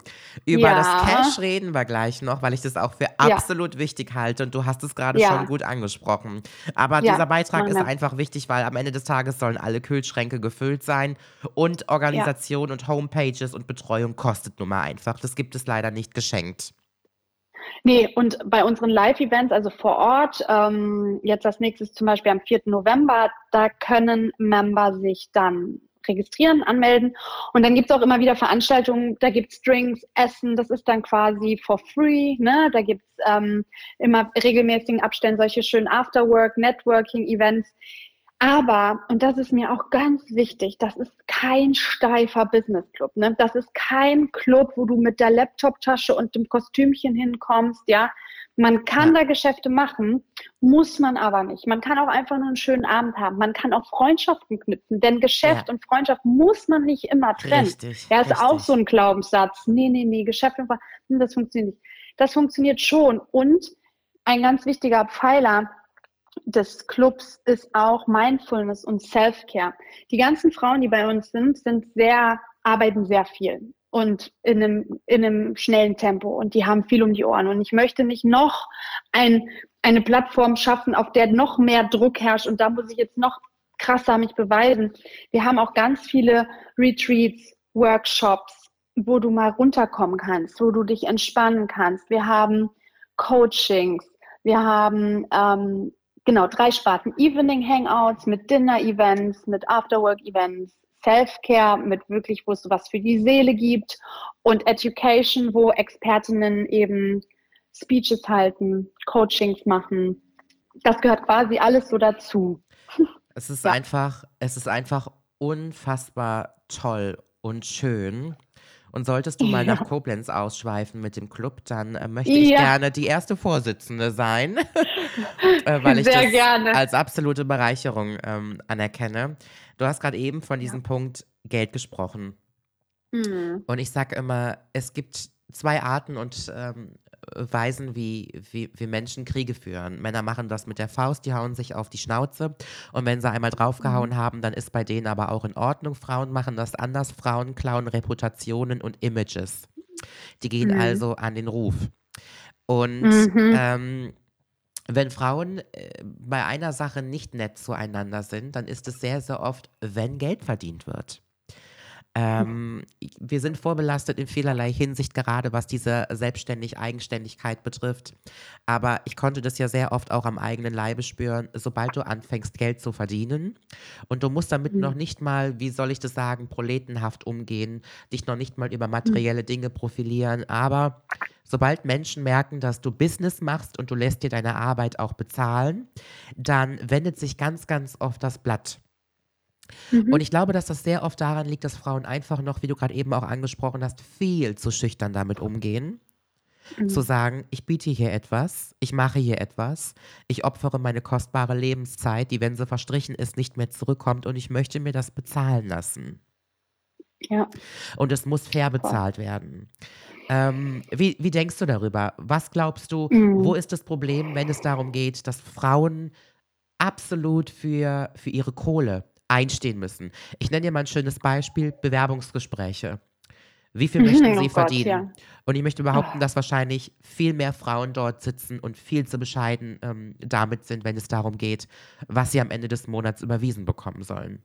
Über ja. das Cash reden wir gleich noch, weil ich das auch für absolut ja. wichtig halte und du hast es gerade ja. schon gut angesprochen. Aber dieser Beitrag ist einfach wichtig, weil am Ende des Tages sollen alle Kühlschränke gefüllt sein und Organisation und Homepages und Betreuung kostet nun mal einfach. Das gibt es leider nicht geschenkt. Nee, und bei unseren Live-Events, also vor Ort, ähm, jetzt das nächste zum Beispiel am 4. November, da können Member sich dann registrieren, anmelden. Und dann gibt es auch immer wieder Veranstaltungen, da gibt es Drinks, Essen, das ist dann quasi for free. Ne? Da gibt es ähm, immer regelmäßigen Abständen solche schönen Afterwork, Networking-Events. Aber, und das ist mir auch ganz wichtig, das ist kein steifer Business Club. Ne? Das ist kein Club, wo du mit der Laptoptasche und dem Kostümchen hinkommst, ja. Man kann ja. da Geschäfte machen, muss man aber nicht. Man kann auch einfach nur einen schönen Abend haben. Man kann auch Freundschaften knüpfen, denn Geschäft ja. und Freundschaft muss man nicht immer trennen. Richtig, ja, ist richtig. auch so ein Glaubenssatz. Nee, nee, nee, Geschäft und Freundschaft, hm, das funktioniert nicht. Das funktioniert schon. Und ein ganz wichtiger Pfeiler des Clubs ist auch Mindfulness und Self-Care. Die ganzen Frauen, die bei uns sind, sind sehr, arbeiten sehr viel und in einem, in einem schnellen Tempo und die haben viel um die Ohren. Und ich möchte nicht noch ein, eine Plattform schaffen, auf der noch mehr Druck herrscht und da muss ich jetzt noch krasser mich beweisen. Wir haben auch ganz viele Retreats, Workshops, wo du mal runterkommen kannst, wo du dich entspannen kannst. Wir haben Coachings, wir haben ähm, genau drei Sparten: Evening Hangouts mit Dinner Events, mit Afterwork Events, Self-Care mit wirklich, wo es was für die Seele gibt und Education, wo Expertinnen eben Speeches halten, Coachings machen. Das gehört quasi alles so dazu. Es ist ja. einfach, es ist einfach unfassbar toll und schön. Und solltest du mal ja. nach Koblenz ausschweifen mit dem Club, dann äh, möchte ich ja. gerne die erste Vorsitzende sein, äh, weil ich Sehr das gerne. als absolute Bereicherung ähm, anerkenne. Du hast gerade eben von diesem ja. Punkt Geld gesprochen. Mhm. Und ich sage immer, es gibt zwei Arten und ähm, Weisen, wie, wie, wie Menschen Kriege führen. Männer machen das mit der Faust, die hauen sich auf die Schnauze. Und wenn sie einmal draufgehauen mhm. haben, dann ist bei denen aber auch in Ordnung. Frauen machen das anders. Frauen klauen Reputationen und Images. Die gehen mhm. also an den Ruf. Und mhm. ähm, wenn Frauen äh, bei einer Sache nicht nett zueinander sind, dann ist es sehr, sehr oft, wenn Geld verdient wird. Ähm, wir sind vorbelastet in vielerlei Hinsicht, gerade was diese selbstständig Eigenständigkeit betrifft. Aber ich konnte das ja sehr oft auch am eigenen Leibe spüren, sobald du anfängst, Geld zu verdienen und du musst damit mhm. noch nicht mal, wie soll ich das sagen, proletenhaft umgehen, dich noch nicht mal über materielle mhm. Dinge profilieren. Aber sobald Menschen merken, dass du Business machst und du lässt dir deine Arbeit auch bezahlen, dann wendet sich ganz, ganz oft das Blatt. Mhm. Und ich glaube, dass das sehr oft daran liegt, dass Frauen einfach noch, wie du gerade eben auch angesprochen hast, viel zu schüchtern damit umgehen. Mhm. Zu sagen, ich biete hier etwas, ich mache hier etwas, ich opfere meine kostbare Lebenszeit, die, wenn sie verstrichen ist, nicht mehr zurückkommt und ich möchte mir das bezahlen lassen. Ja. Und es muss fair bezahlt werden. Ähm, wie, wie denkst du darüber? Was glaubst du, mhm. wo ist das Problem, wenn es darum geht, dass Frauen absolut für, für ihre Kohle einstehen müssen. Ich nenne dir mal ein schönes Beispiel: Bewerbungsgespräche. Wie viel möchten oh Sie oh verdienen? ja. Und ich möchte behaupten, dass wahrscheinlich viel mehr Frauen dort sitzen und viel zu bescheiden ähm, damit sind, wenn es darum geht, was sie am Ende des Monats überwiesen bekommen sollen.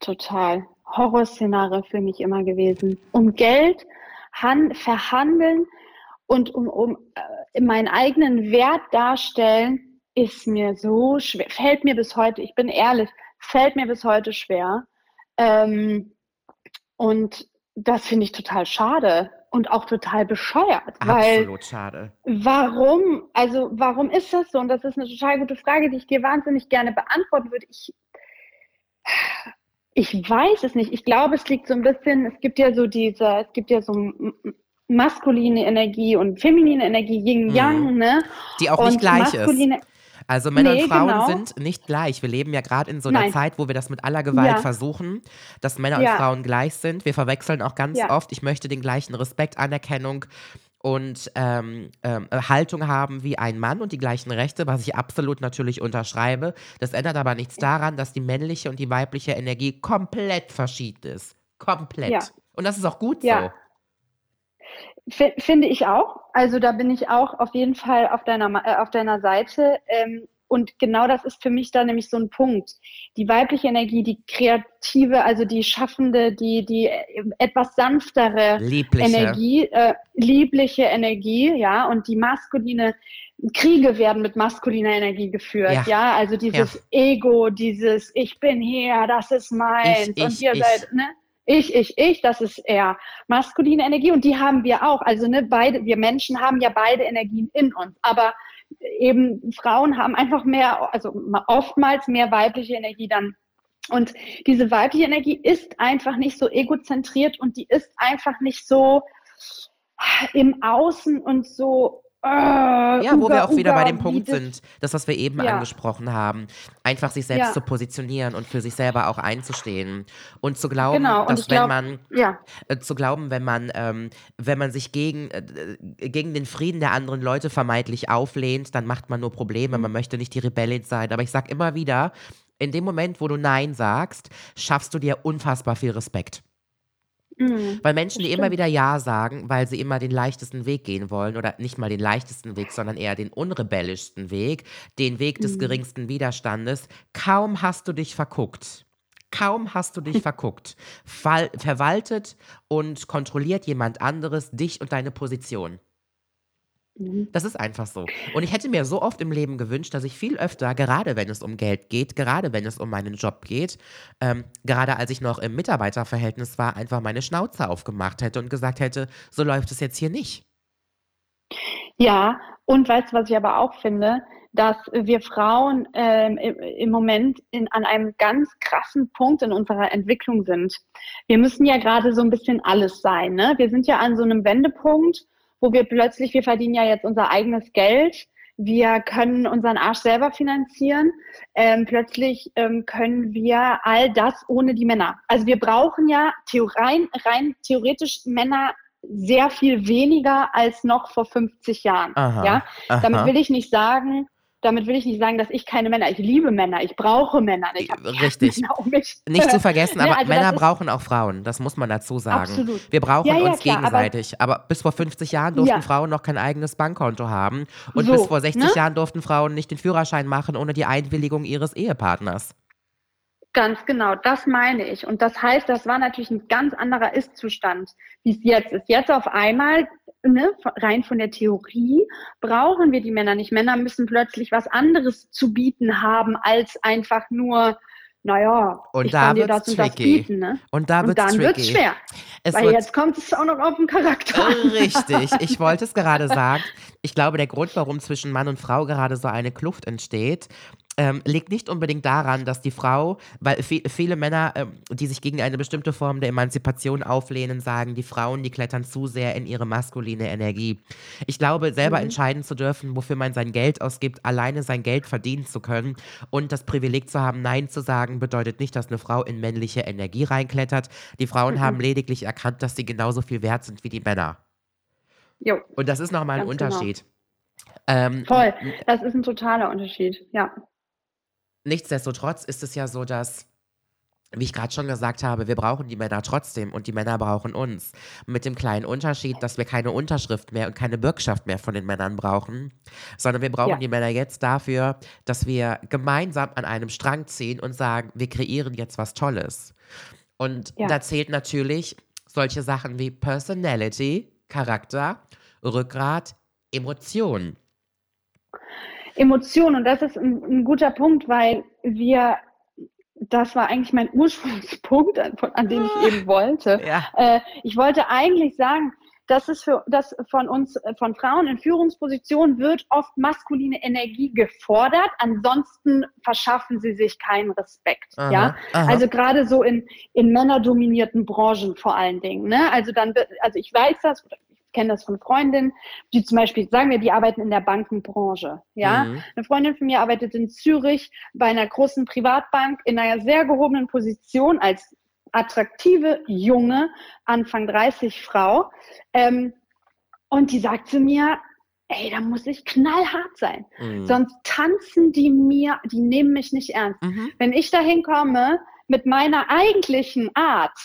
Total. Horrorszenario für mich immer gewesen. Um Geld verhandeln und um, um äh, meinen eigenen Wert darstellen, ist mir so schwer. Fällt mir bis heute, ich bin ehrlich, fällt mir bis heute schwer. Ähm, und das finde ich total schade und auch total bescheuert. Absolut weil, schade. Warum, also warum ist das so? Und das ist eine total gute Frage, die ich dir wahnsinnig gerne beantworten würde. Ich, ich weiß es nicht. Ich glaube, es liegt so ein bisschen, es gibt ja so diese, es gibt ja so maskuline Energie und feminine Energie, Yin-Yang, mhm. ne? Die auch nicht gleich ist. Also Männer nee, und Frauen genau. sind nicht gleich. Wir leben ja gerade in so einer Nein. Zeit, wo wir das mit aller Gewalt ja. versuchen, dass Männer ja. und Frauen gleich sind. Wir verwechseln auch ganz ja. oft, ich möchte den gleichen Respekt, Anerkennung und ähm, ähm, Haltung haben wie ein Mann und die gleichen Rechte, was ich absolut natürlich unterschreibe. Das ändert aber nichts daran, dass die männliche und die weibliche Energie komplett verschieden ist. Komplett. Und das ist auch gut so. Finde ich auch. Also da bin ich auch auf jeden Fall auf deiner, äh, auf deiner Seite. Ähm, und genau das ist für mich da nämlich so ein Punkt. Die weibliche Energie, die kreative, also die schaffende, die, die äh, etwas sanftere liebliche. Energie, äh, liebliche Energie, ja, und die maskuline Kriege werden mit maskuliner Energie geführt, ja, ja? also dieses ja. Ego, dieses Ich bin hier, das ist meins ich, und ihr seid, ne? Ich, ich, ich, das ist eher maskuline Energie und die haben wir auch. Also ne, beide, wir Menschen haben ja beide Energien in uns, aber eben Frauen haben einfach mehr, also oftmals mehr weibliche Energie dann. Und diese weibliche Energie ist einfach nicht so egozentriert und die ist einfach nicht so im Außen und so äh, ja, wo wir auch wieder bei dem Punkt sind, das, was wir eben ja. angesprochen haben, einfach sich selbst ja. zu positionieren und für sich selber auch einzustehen und zu glauben, genau. dass wenn glaub, man ja. äh, zu glauben, wenn man ähm, wenn man sich gegen äh, gegen den Frieden der anderen Leute vermeintlich auflehnt, dann macht man nur Probleme. Mhm. Man möchte nicht die Rebellin sein. Aber ich sag immer wieder, in dem Moment, wo du Nein sagst, schaffst du dir unfassbar viel Respekt. Mhm, weil Menschen, die immer wieder Ja sagen, weil sie immer den leichtesten Weg gehen wollen, oder nicht mal den leichtesten Weg, sondern eher den unrebellischsten Weg, den Weg des mhm. geringsten Widerstandes, kaum hast du dich verguckt. Kaum hast du dich verguckt. Verwaltet und kontrolliert jemand anderes dich und deine Position. Mhm. Das ist einfach so. Und ich hätte mir so oft im Leben gewünscht, dass ich viel öfter, gerade wenn es um Geld geht, gerade wenn es um meinen Job geht, ähm, gerade als ich noch im Mitarbeiterverhältnis war, einfach meine Schnauze aufgemacht hätte und gesagt hätte, so läuft es jetzt hier nicht. Ja, und weißt du, was ich aber auch finde, dass wir Frauen ähm, im Moment in, an einem ganz krassen Punkt in unserer Entwicklung sind. Wir müssen ja gerade so ein bisschen alles sein. Ne? Wir sind ja an so einem Wendepunkt wo wir plötzlich, wir verdienen ja jetzt unser eigenes Geld, wir können unseren Arsch selber finanzieren. Ähm, plötzlich ähm, können wir all das ohne die Männer. Also wir brauchen ja rein, rein theoretisch Männer sehr viel weniger als noch vor 50 Jahren. Aha, ja, aha. damit will ich nicht sagen, damit will ich nicht sagen, dass ich keine Männer, ich liebe Männer, ich brauche Männer. Ich Richtig. Männer um nicht zu vergessen, aber ne, also Männer brauchen auch Frauen, das muss man dazu sagen. Absolut. Wir brauchen ja, ja, uns klar, gegenseitig. Aber, aber, bis vor 50 Jahren durften ja. Frauen noch kein eigenes Bankkonto haben. Und so, bis vor 60 ne? Jahren durften Frauen nicht den Führerschein machen ohne die Einwilligung ihres Ehepartners. Ganz genau, das meine ich. Und das heißt, das war natürlich ein ganz anderer Ist-Zustand, wie es jetzt ist. Jetzt auf einmal, ne, rein von der Theorie, brauchen wir die Männer nicht. Männer müssen plötzlich was anderes zu bieten haben, als einfach nur, naja, und ich da kann dir das und das bieten. Ne? Und da wird es wird's schwer. Es weil wird jetzt kommt es auch noch auf den Charakter. Richtig, ich wollte es gerade sagen. Ich glaube, der Grund, warum zwischen Mann und Frau gerade so eine Kluft entsteht, ähm, liegt nicht unbedingt daran, dass die Frau, weil viel, viele Männer, ähm, die sich gegen eine bestimmte Form der Emanzipation auflehnen, sagen, die Frauen, die klettern zu sehr in ihre maskuline Energie. Ich glaube, selber mhm. entscheiden zu dürfen, wofür man sein Geld ausgibt, alleine sein Geld verdienen zu können und das Privileg zu haben, Nein zu sagen, bedeutet nicht, dass eine Frau in männliche Energie reinklettert. Die Frauen mhm. haben lediglich erkannt, dass sie genauso viel wert sind wie die Männer. Jo. Und das ist nochmal ein genau. Unterschied. Genau. Ähm, Voll, das ist ein totaler Unterschied, ja. Nichtsdestotrotz ist es ja so, dass, wie ich gerade schon gesagt habe, wir brauchen die Männer trotzdem und die Männer brauchen uns. Mit dem kleinen Unterschied, dass wir keine Unterschrift mehr und keine Bürgschaft mehr von den Männern brauchen, sondern wir brauchen ja. die Männer jetzt dafür, dass wir gemeinsam an einem Strang ziehen und sagen, wir kreieren jetzt was Tolles. Und ja. da zählt natürlich solche Sachen wie Personality, Charakter, Rückgrat, Emotionen. Emotionen. Und das ist ein, ein, guter Punkt, weil wir, das war eigentlich mein Ursprungspunkt, an, an den ich eben wollte. Ja. Äh, ich wollte eigentlich sagen, dass es für das von uns, von Frauen in Führungspositionen wird oft maskuline Energie gefordert. Ansonsten verschaffen sie sich keinen Respekt. Aha, ja, aha. also gerade so in, in männerdominierten Branchen vor allen Dingen. Ne? Also dann, also ich weiß das, kenne das von Freundinnen, die zum Beispiel, sagen wir, die arbeiten in der Bankenbranche. Ja, mhm. eine Freundin von mir arbeitet in Zürich bei einer großen Privatbank in einer sehr gehobenen Position als attraktive, junge, Anfang 30 Frau. Ähm, und die sagt zu mir, ey, da muss ich knallhart sein. Mhm. Sonst tanzen die mir, die nehmen mich nicht ernst. Mhm. Wenn ich da hinkomme mit meiner eigentlichen Art,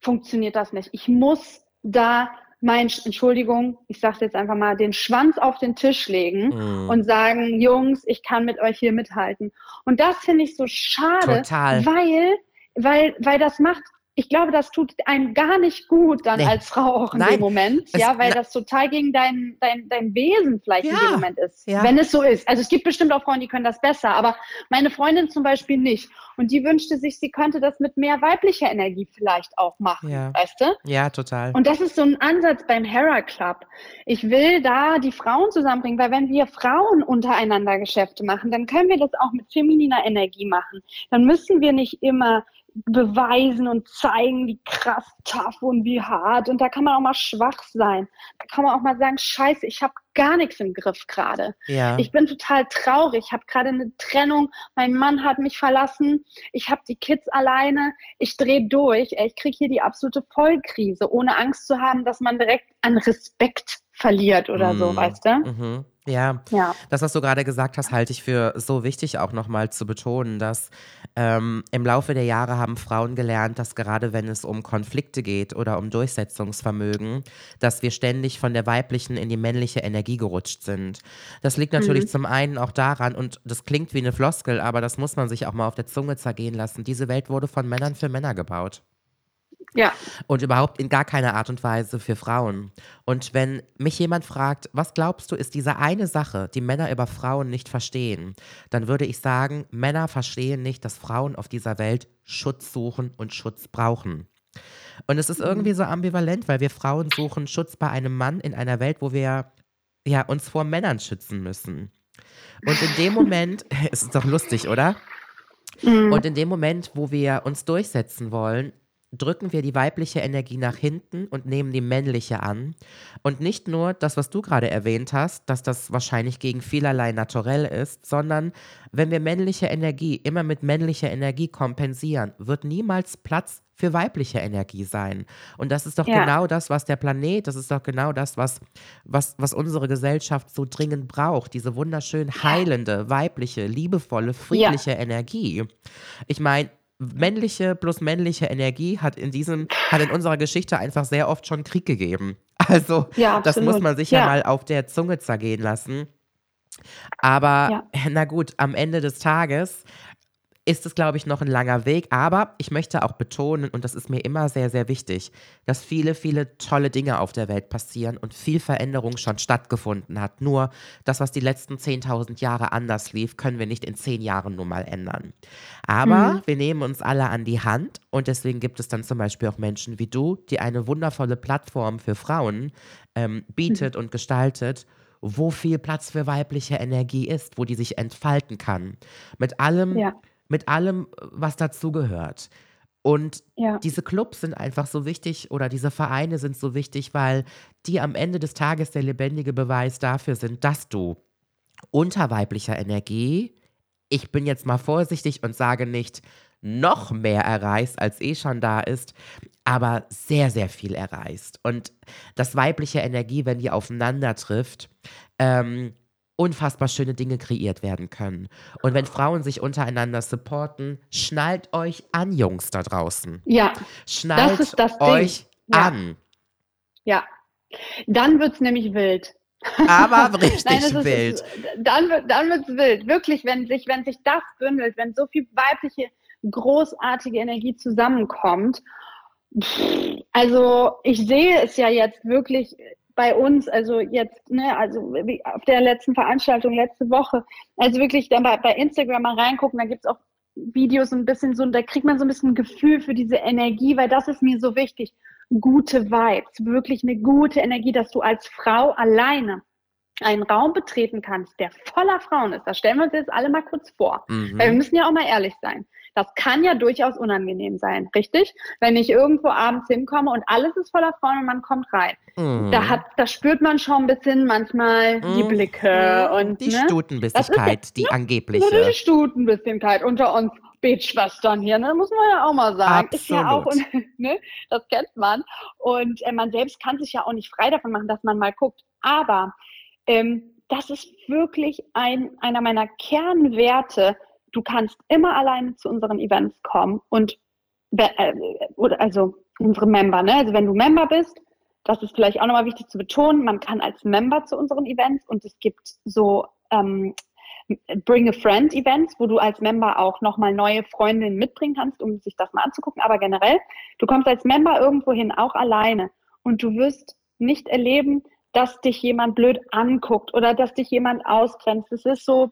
funktioniert das nicht. Ich muss da mein, Entschuldigung, ich sage jetzt einfach mal, den Schwanz auf den Tisch legen mm. und sagen, Jungs, ich kann mit euch hier mithalten. Und das finde ich so schade, Total. weil, weil, weil das macht ich glaube, das tut einem gar nicht gut dann nee. als Frau auch in Nein. dem Moment, es, ja, weil das total gegen dein, dein, dein Wesen vielleicht ja. in dem Moment ist, ja. wenn es so ist. Also es gibt bestimmt auch Frauen, die können das besser, aber meine Freundin zum Beispiel nicht. Und die wünschte sich, sie könnte das mit mehr weiblicher Energie vielleicht auch machen, ja. weißt du? Ja, total. Und das ist so ein Ansatz beim Hera Club. Ich will da die Frauen zusammenbringen, weil wenn wir Frauen untereinander Geschäfte machen, dann können wir das auch mit femininer Energie machen. Dann müssen wir nicht immer beweisen und zeigen, wie krass tough und wie hart. Und da kann man auch mal schwach sein. Da kann man auch mal sagen, scheiße, ich habe gar nichts im Griff gerade. Ja. Ich bin total traurig. Ich habe gerade eine Trennung. Mein Mann hat mich verlassen. Ich habe die Kids alleine. Ich drehe durch. Ich kriege hier die absolute Vollkrise, ohne Angst zu haben, dass man direkt an Respekt verliert oder mm. so, weißt du? Mhm. Ja, ja, das, was du gerade gesagt hast, halte ich für so wichtig auch nochmal zu betonen, dass ähm, im Laufe der Jahre haben Frauen gelernt, dass gerade wenn es um Konflikte geht oder um Durchsetzungsvermögen, dass wir ständig von der weiblichen in die männliche Energie gerutscht sind. Das liegt natürlich mhm. zum einen auch daran, und das klingt wie eine Floskel, aber das muss man sich auch mal auf der Zunge zergehen lassen. Diese Welt wurde von Männern für Männer gebaut. Ja. Und überhaupt in gar keiner Art und Weise für Frauen. Und wenn mich jemand fragt, was glaubst du, ist diese eine Sache, die Männer über Frauen nicht verstehen, dann würde ich sagen, Männer verstehen nicht, dass Frauen auf dieser Welt Schutz suchen und Schutz brauchen. Und es ist irgendwie so ambivalent, weil wir Frauen suchen Schutz bei einem Mann in einer Welt, wo wir ja, uns vor Männern schützen müssen. Und in dem Moment, es ist doch lustig, oder? Mhm. Und in dem Moment, wo wir uns durchsetzen wollen, drücken wir die weibliche Energie nach hinten und nehmen die männliche an. Und nicht nur das, was du gerade erwähnt hast, dass das wahrscheinlich gegen vielerlei naturell ist, sondern wenn wir männliche Energie immer mit männlicher Energie kompensieren, wird niemals Platz für weibliche Energie sein. Und das ist doch ja. genau das, was der Planet, das ist doch genau das, was, was, was unsere Gesellschaft so dringend braucht. Diese wunderschön heilende, weibliche, liebevolle, friedliche ja. Energie. Ich meine, männliche plus männliche Energie hat in diesem, hat in unserer Geschichte einfach sehr oft schon Krieg gegeben. Also, ja, das muss man sich ja. ja. mal auf der Zunge zergehen lassen. Aber, ja. na gut, am Ende des Tages ist es, glaube ich, noch ein langer Weg. Aber ich möchte auch betonen, und das ist mir immer sehr, sehr wichtig, dass viele, viele tolle Dinge auf der Welt passieren und viel Veränderung schon stattgefunden hat. Nur das, was die letzten 10.000 Jahre anders lief, können wir nicht in zehn Jahren nur mal ändern. Aber mhm. wir nehmen uns alle an die Hand und deswegen gibt es dann zum Beispiel auch Menschen wie du, die eine wundervolle Plattform für Frauen ähm, bietet mhm. und gestaltet wo viel Platz für weibliche Energie ist, wo die sich entfalten kann. Mit allem, ja mit allem, was dazugehört. Und ja. diese Clubs sind einfach so wichtig oder diese Vereine sind so wichtig, weil die am Ende des Tages der lebendige Beweis dafür sind, dass du unter weiblicher Energie, ich bin jetzt mal vorsichtig und sage nicht, noch mehr erreichst, als eh schon da ist, aber sehr, sehr viel erreichst. Und das weibliche Energie, wenn die aufeinander trifft, ähm, unfassbar schöne Dinge kreiert werden können. Und wenn Frauen sich untereinander supporten, schnallt euch an, Jungs da draußen. Ja. Schnallt das das euch ja. an. Ja. Dann wird es nämlich wild. Aber richtig Nein, wild. Ist, dann wird dann wird's wild. Wirklich, wenn sich, wenn sich das bündelt, wenn so viel weibliche, großartige Energie zusammenkommt. Also ich sehe es ja jetzt wirklich bei uns, also jetzt, ne, also auf der letzten Veranstaltung letzte Woche, also wirklich dann bei, bei Instagram mal reingucken, da gibt es auch Videos ein bisschen so, da kriegt man so ein bisschen ein Gefühl für diese Energie, weil das ist mir so wichtig. Gute Vibes, wirklich eine gute Energie, dass du als Frau alleine einen Raum betreten kannst, der voller Frauen ist. Das stellen wir uns jetzt alle mal kurz vor. Mhm. Weil wir müssen ja auch mal ehrlich sein. Das kann ja durchaus unangenehm sein, richtig? Wenn ich irgendwo abends hinkomme und alles ist voller Frauen und man kommt rein. Mm. Da, hat, da spürt man schon ein bisschen manchmal mm. die Blicke und die ne? Stutenbissigkeit, ist, die ne? angebliche. Die Stutenbissigkeit unter uns Betschwestern hier, ne? muss man ja auch mal sagen. Absolut. Ist ja auch, ne? das kennt man. Und äh, man selbst kann sich ja auch nicht frei davon machen, dass man mal guckt. Aber ähm, das ist wirklich ein, einer meiner Kernwerte, du kannst immer alleine zu unseren Events kommen und äh, oder also unsere Member, ne? Also wenn du Member bist, das ist vielleicht auch nochmal wichtig zu betonen, man kann als Member zu unseren Events und es gibt so ähm, Bring a Friend Events, wo du als Member auch nochmal neue Freundinnen mitbringen kannst, um sich das mal anzugucken. Aber generell, du kommst als Member irgendwo hin, auch alleine. Und du wirst nicht erleben, dass dich jemand blöd anguckt oder dass dich jemand ausgrenzt. Es ist so,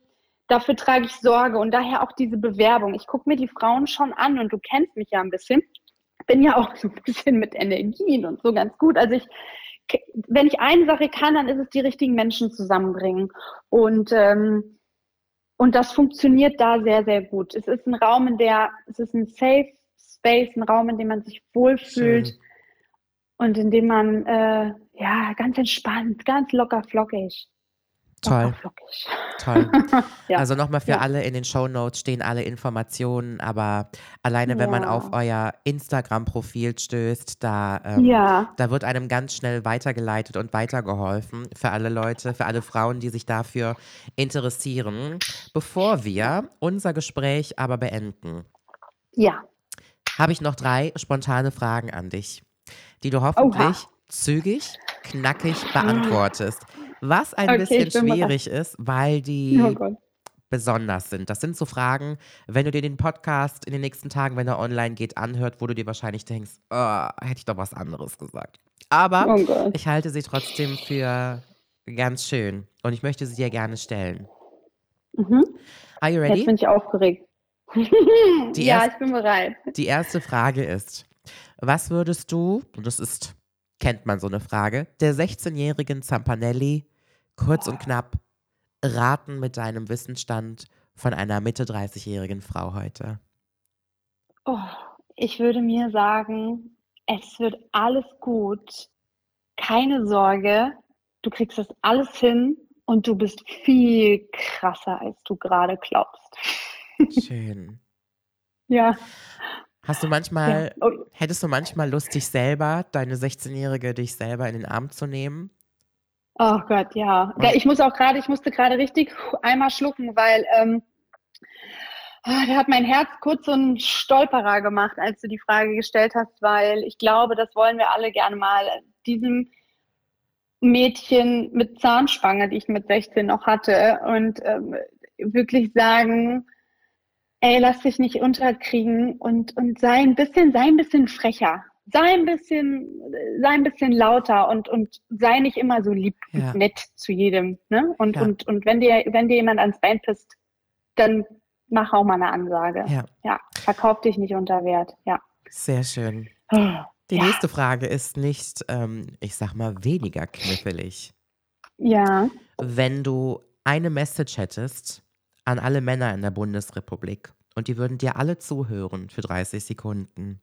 dafür trage ich Sorge und daher auch diese Bewerbung. Ich gucke mir die Frauen schon an und du kennst mich ja ein bisschen. Bin ja auch so ein bisschen mit Energien und so ganz gut. Also ich, wenn ich eine Sache kann, dann ist es die richtigen Menschen zusammenbringen. Und, ähm, und das funktioniert da sehr, sehr gut. Es ist ein Raum, in der, es ist ein Safe Space, ein Raum, in dem man sich wohlfühlt Schön. und in dem man, äh, ja, ganz entspannt, ganz locker flockig Toll. Toll. ja. Also nochmal für ja. alle in den Show Notes stehen alle Informationen, aber alleine wenn man auf euer Instagram-Profil stößt, da, ähm, da wird einem ganz schnell weitergeleitet und weitergeholfen für alle Leute, für alle Frauen, die sich dafür interessieren. Bevor wir unser Gespräch aber beenden, ja. habe ich noch drei spontane Fragen an dich, die du hoffentlich Oha. zügig, knackig beantwortest. Was ein okay, bisschen schwierig ist, weil die oh besonders sind. Das sind so Fragen, wenn du dir den Podcast in den nächsten Tagen, wenn er online geht, anhört, wo du dir wahrscheinlich denkst, oh, hätte ich doch was anderes gesagt. Aber oh ich halte sie trotzdem für ganz schön und ich möchte sie dir gerne stellen. Mhm. Are you ready? Jetzt bin ich aufgeregt. ja, ich bin bereit. Die erste Frage ist, was würdest du, und das ist kennt man so eine Frage, der 16-jährigen Zampanelli, kurz und knapp, raten mit deinem Wissensstand von einer Mitte 30-jährigen Frau heute? Oh, ich würde mir sagen, es wird alles gut. Keine Sorge, du kriegst das alles hin und du bist viel krasser, als du gerade glaubst. Schön. ja. Hast du manchmal, ja. oh. hättest du manchmal Lust, dich selber, deine 16-Jährige, dich selber in den Arm zu nehmen? Oh Gott, ja. Und ich muss auch gerade, ich musste gerade richtig einmal schlucken, weil ähm, ah, da hat mein Herz kurz so einen Stolperer gemacht, als du die Frage gestellt hast, weil ich glaube, das wollen wir alle gerne mal. Diesem Mädchen mit Zahnspange, die ich mit 16 noch hatte, und ähm, wirklich sagen, ey, lass dich nicht unterkriegen und, und sei ein bisschen, sei ein bisschen frecher. Sei ein bisschen, sei ein bisschen lauter und, und sei nicht immer so lieb ja. und nett zu jedem. Ne? Und, ja. und, und wenn dir, wenn dir jemand ans Bein pisst, dann mach auch mal eine Ansage. Ja. ja. Verkauf dich nicht unter Wert. Ja. Sehr schön. Die ja. nächste Frage ist nicht, ähm, ich sag mal, weniger knifflig. Ja. Wenn du eine Message hättest an alle Männer in der Bundesrepublik und die würden dir alle zuhören für 30 Sekunden.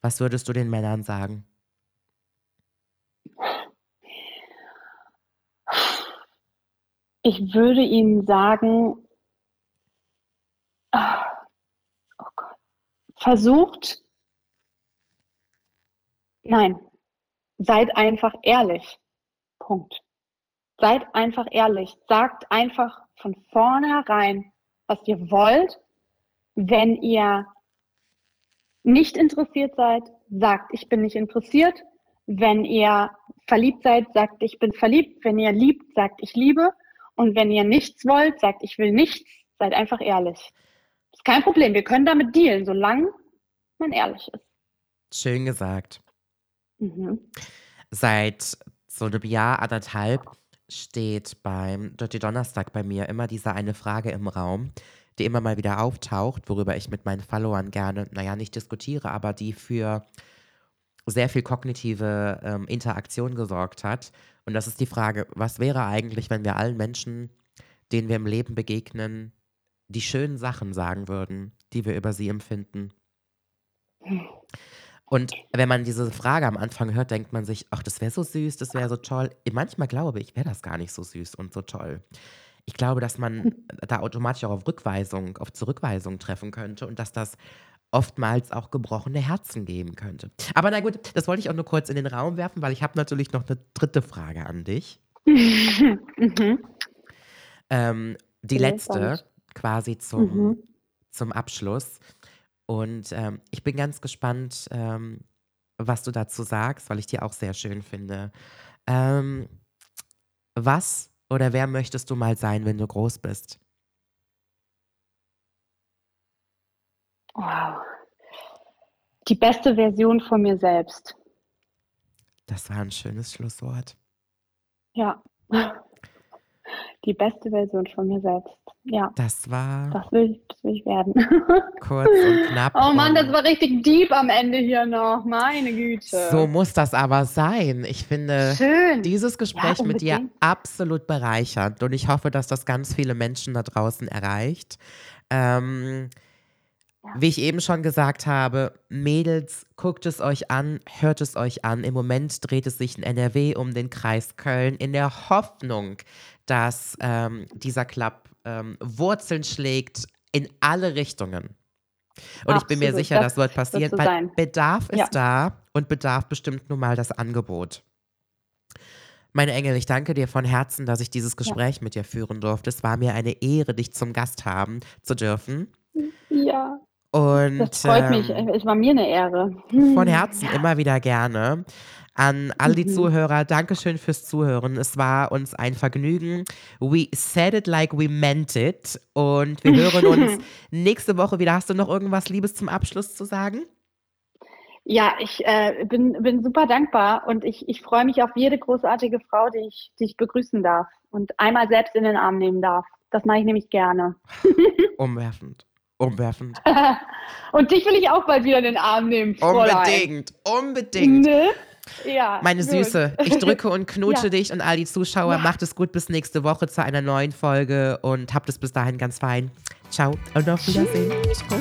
Was würdest du den Männern sagen? Ich würde ihnen sagen, oh Gott, versucht, nein, seid einfach ehrlich. Punkt. Seid einfach ehrlich. Sagt einfach von vornherein, was ihr wollt. Wenn ihr nicht interessiert seid, sagt, ich bin nicht interessiert. Wenn ihr verliebt seid, sagt, ich bin verliebt. Wenn ihr liebt, sagt, ich liebe. Und wenn ihr nichts wollt, sagt, ich will nichts. Seid einfach ehrlich. Ist kein Problem. Wir können damit dealen, solange man ehrlich ist. Schön gesagt. Mhm. Seit so einem Jahr, anderthalb, steht beim Dirty Donnerstag bei mir immer diese eine Frage im Raum, die immer mal wieder auftaucht, worüber ich mit meinen Followern gerne, naja, nicht diskutiere, aber die für sehr viel kognitive ähm, Interaktion gesorgt hat. Und das ist die Frage, was wäre eigentlich, wenn wir allen Menschen, denen wir im Leben begegnen, die schönen Sachen sagen würden, die wir über sie empfinden? Und wenn man diese Frage am Anfang hört, denkt man sich, ach, das wäre so süß, das wäre so toll. Manchmal glaube ich, wäre das gar nicht so süß und so toll. Ich glaube, dass man da automatisch auch auf Rückweisung, auf Zurückweisung treffen könnte und dass das oftmals auch gebrochene Herzen geben könnte. Aber na gut, das wollte ich auch nur kurz in den Raum werfen, weil ich habe natürlich noch eine dritte Frage an dich. mhm. ähm, die letzte, quasi zum, mhm. zum Abschluss. Und ähm, ich bin ganz gespannt, ähm, was du dazu sagst, weil ich die auch sehr schön finde. Ähm, was oder wer möchtest du mal sein, wenn du groß bist? Wow. Die beste Version von mir selbst. Das war ein schönes Schlusswort. Ja. Die beste Version von mir selbst. Ja. Das war. Das will ich, das will ich werden. Kurz und knapp. Oh Mann, das war richtig deep am Ende hier noch. Meine Güte. So muss das aber sein. Ich finde Schön. dieses Gespräch Ja, mit dir absolut bereichernd und ich hoffe, dass das ganz viele Menschen da draußen erreicht. Ähm, Ja. Wie ich eben schon gesagt habe, Mädels, guckt es euch an, hört es euch an. Im Moment dreht es sich in NRW um den Kreis Köln in der Hoffnung, dass ähm, dieser Club ähm, Wurzeln schlägt in alle Richtungen. Und ich bin mir Absolut, sicher, das das, wird passieren, so weil sein. Bedarf ist Ja. da und bedarf bestimmt nun mal das Angebot. Meine Engel, ich danke dir von Herzen, dass ich dieses Gespräch mit dir führen durfte. Es war mir eine Ehre, dich zum Gast haben zu dürfen. Ja, Und das freut mich. ähm, Es war mir eine Ehre. von Herzen immer wieder gerne. An alle die Mhm. Zuhörer, Dankeschön fürs Zuhören. Es war uns ein Vergnügen. We said it like we meant it. Und wir hören uns nächste Woche wieder. Hast du noch irgendwas Liebes zum Abschluss zu sagen? Ja, ich äh, bin, bin super dankbar und ich, ich freue mich auf jede großartige Frau, die ich, die ich begrüßen darf und einmal selbst in den Arm nehmen darf. Das mache ich nämlich gerne. Umwerfend. Umwerfend. und dich will ich auch bald wieder in den Arm nehmen, Fräulein. Unbedingt. Unbedingt. Ne? Ja. Meine gut. Süße, ich drücke und knutsche Ja. dich und all die Zuschauer. Ja. Macht es gut bis nächste Woche zu einer neuen Folge und habt es bis dahin ganz fein. Ciao und auf Wiedersehen. Ciao.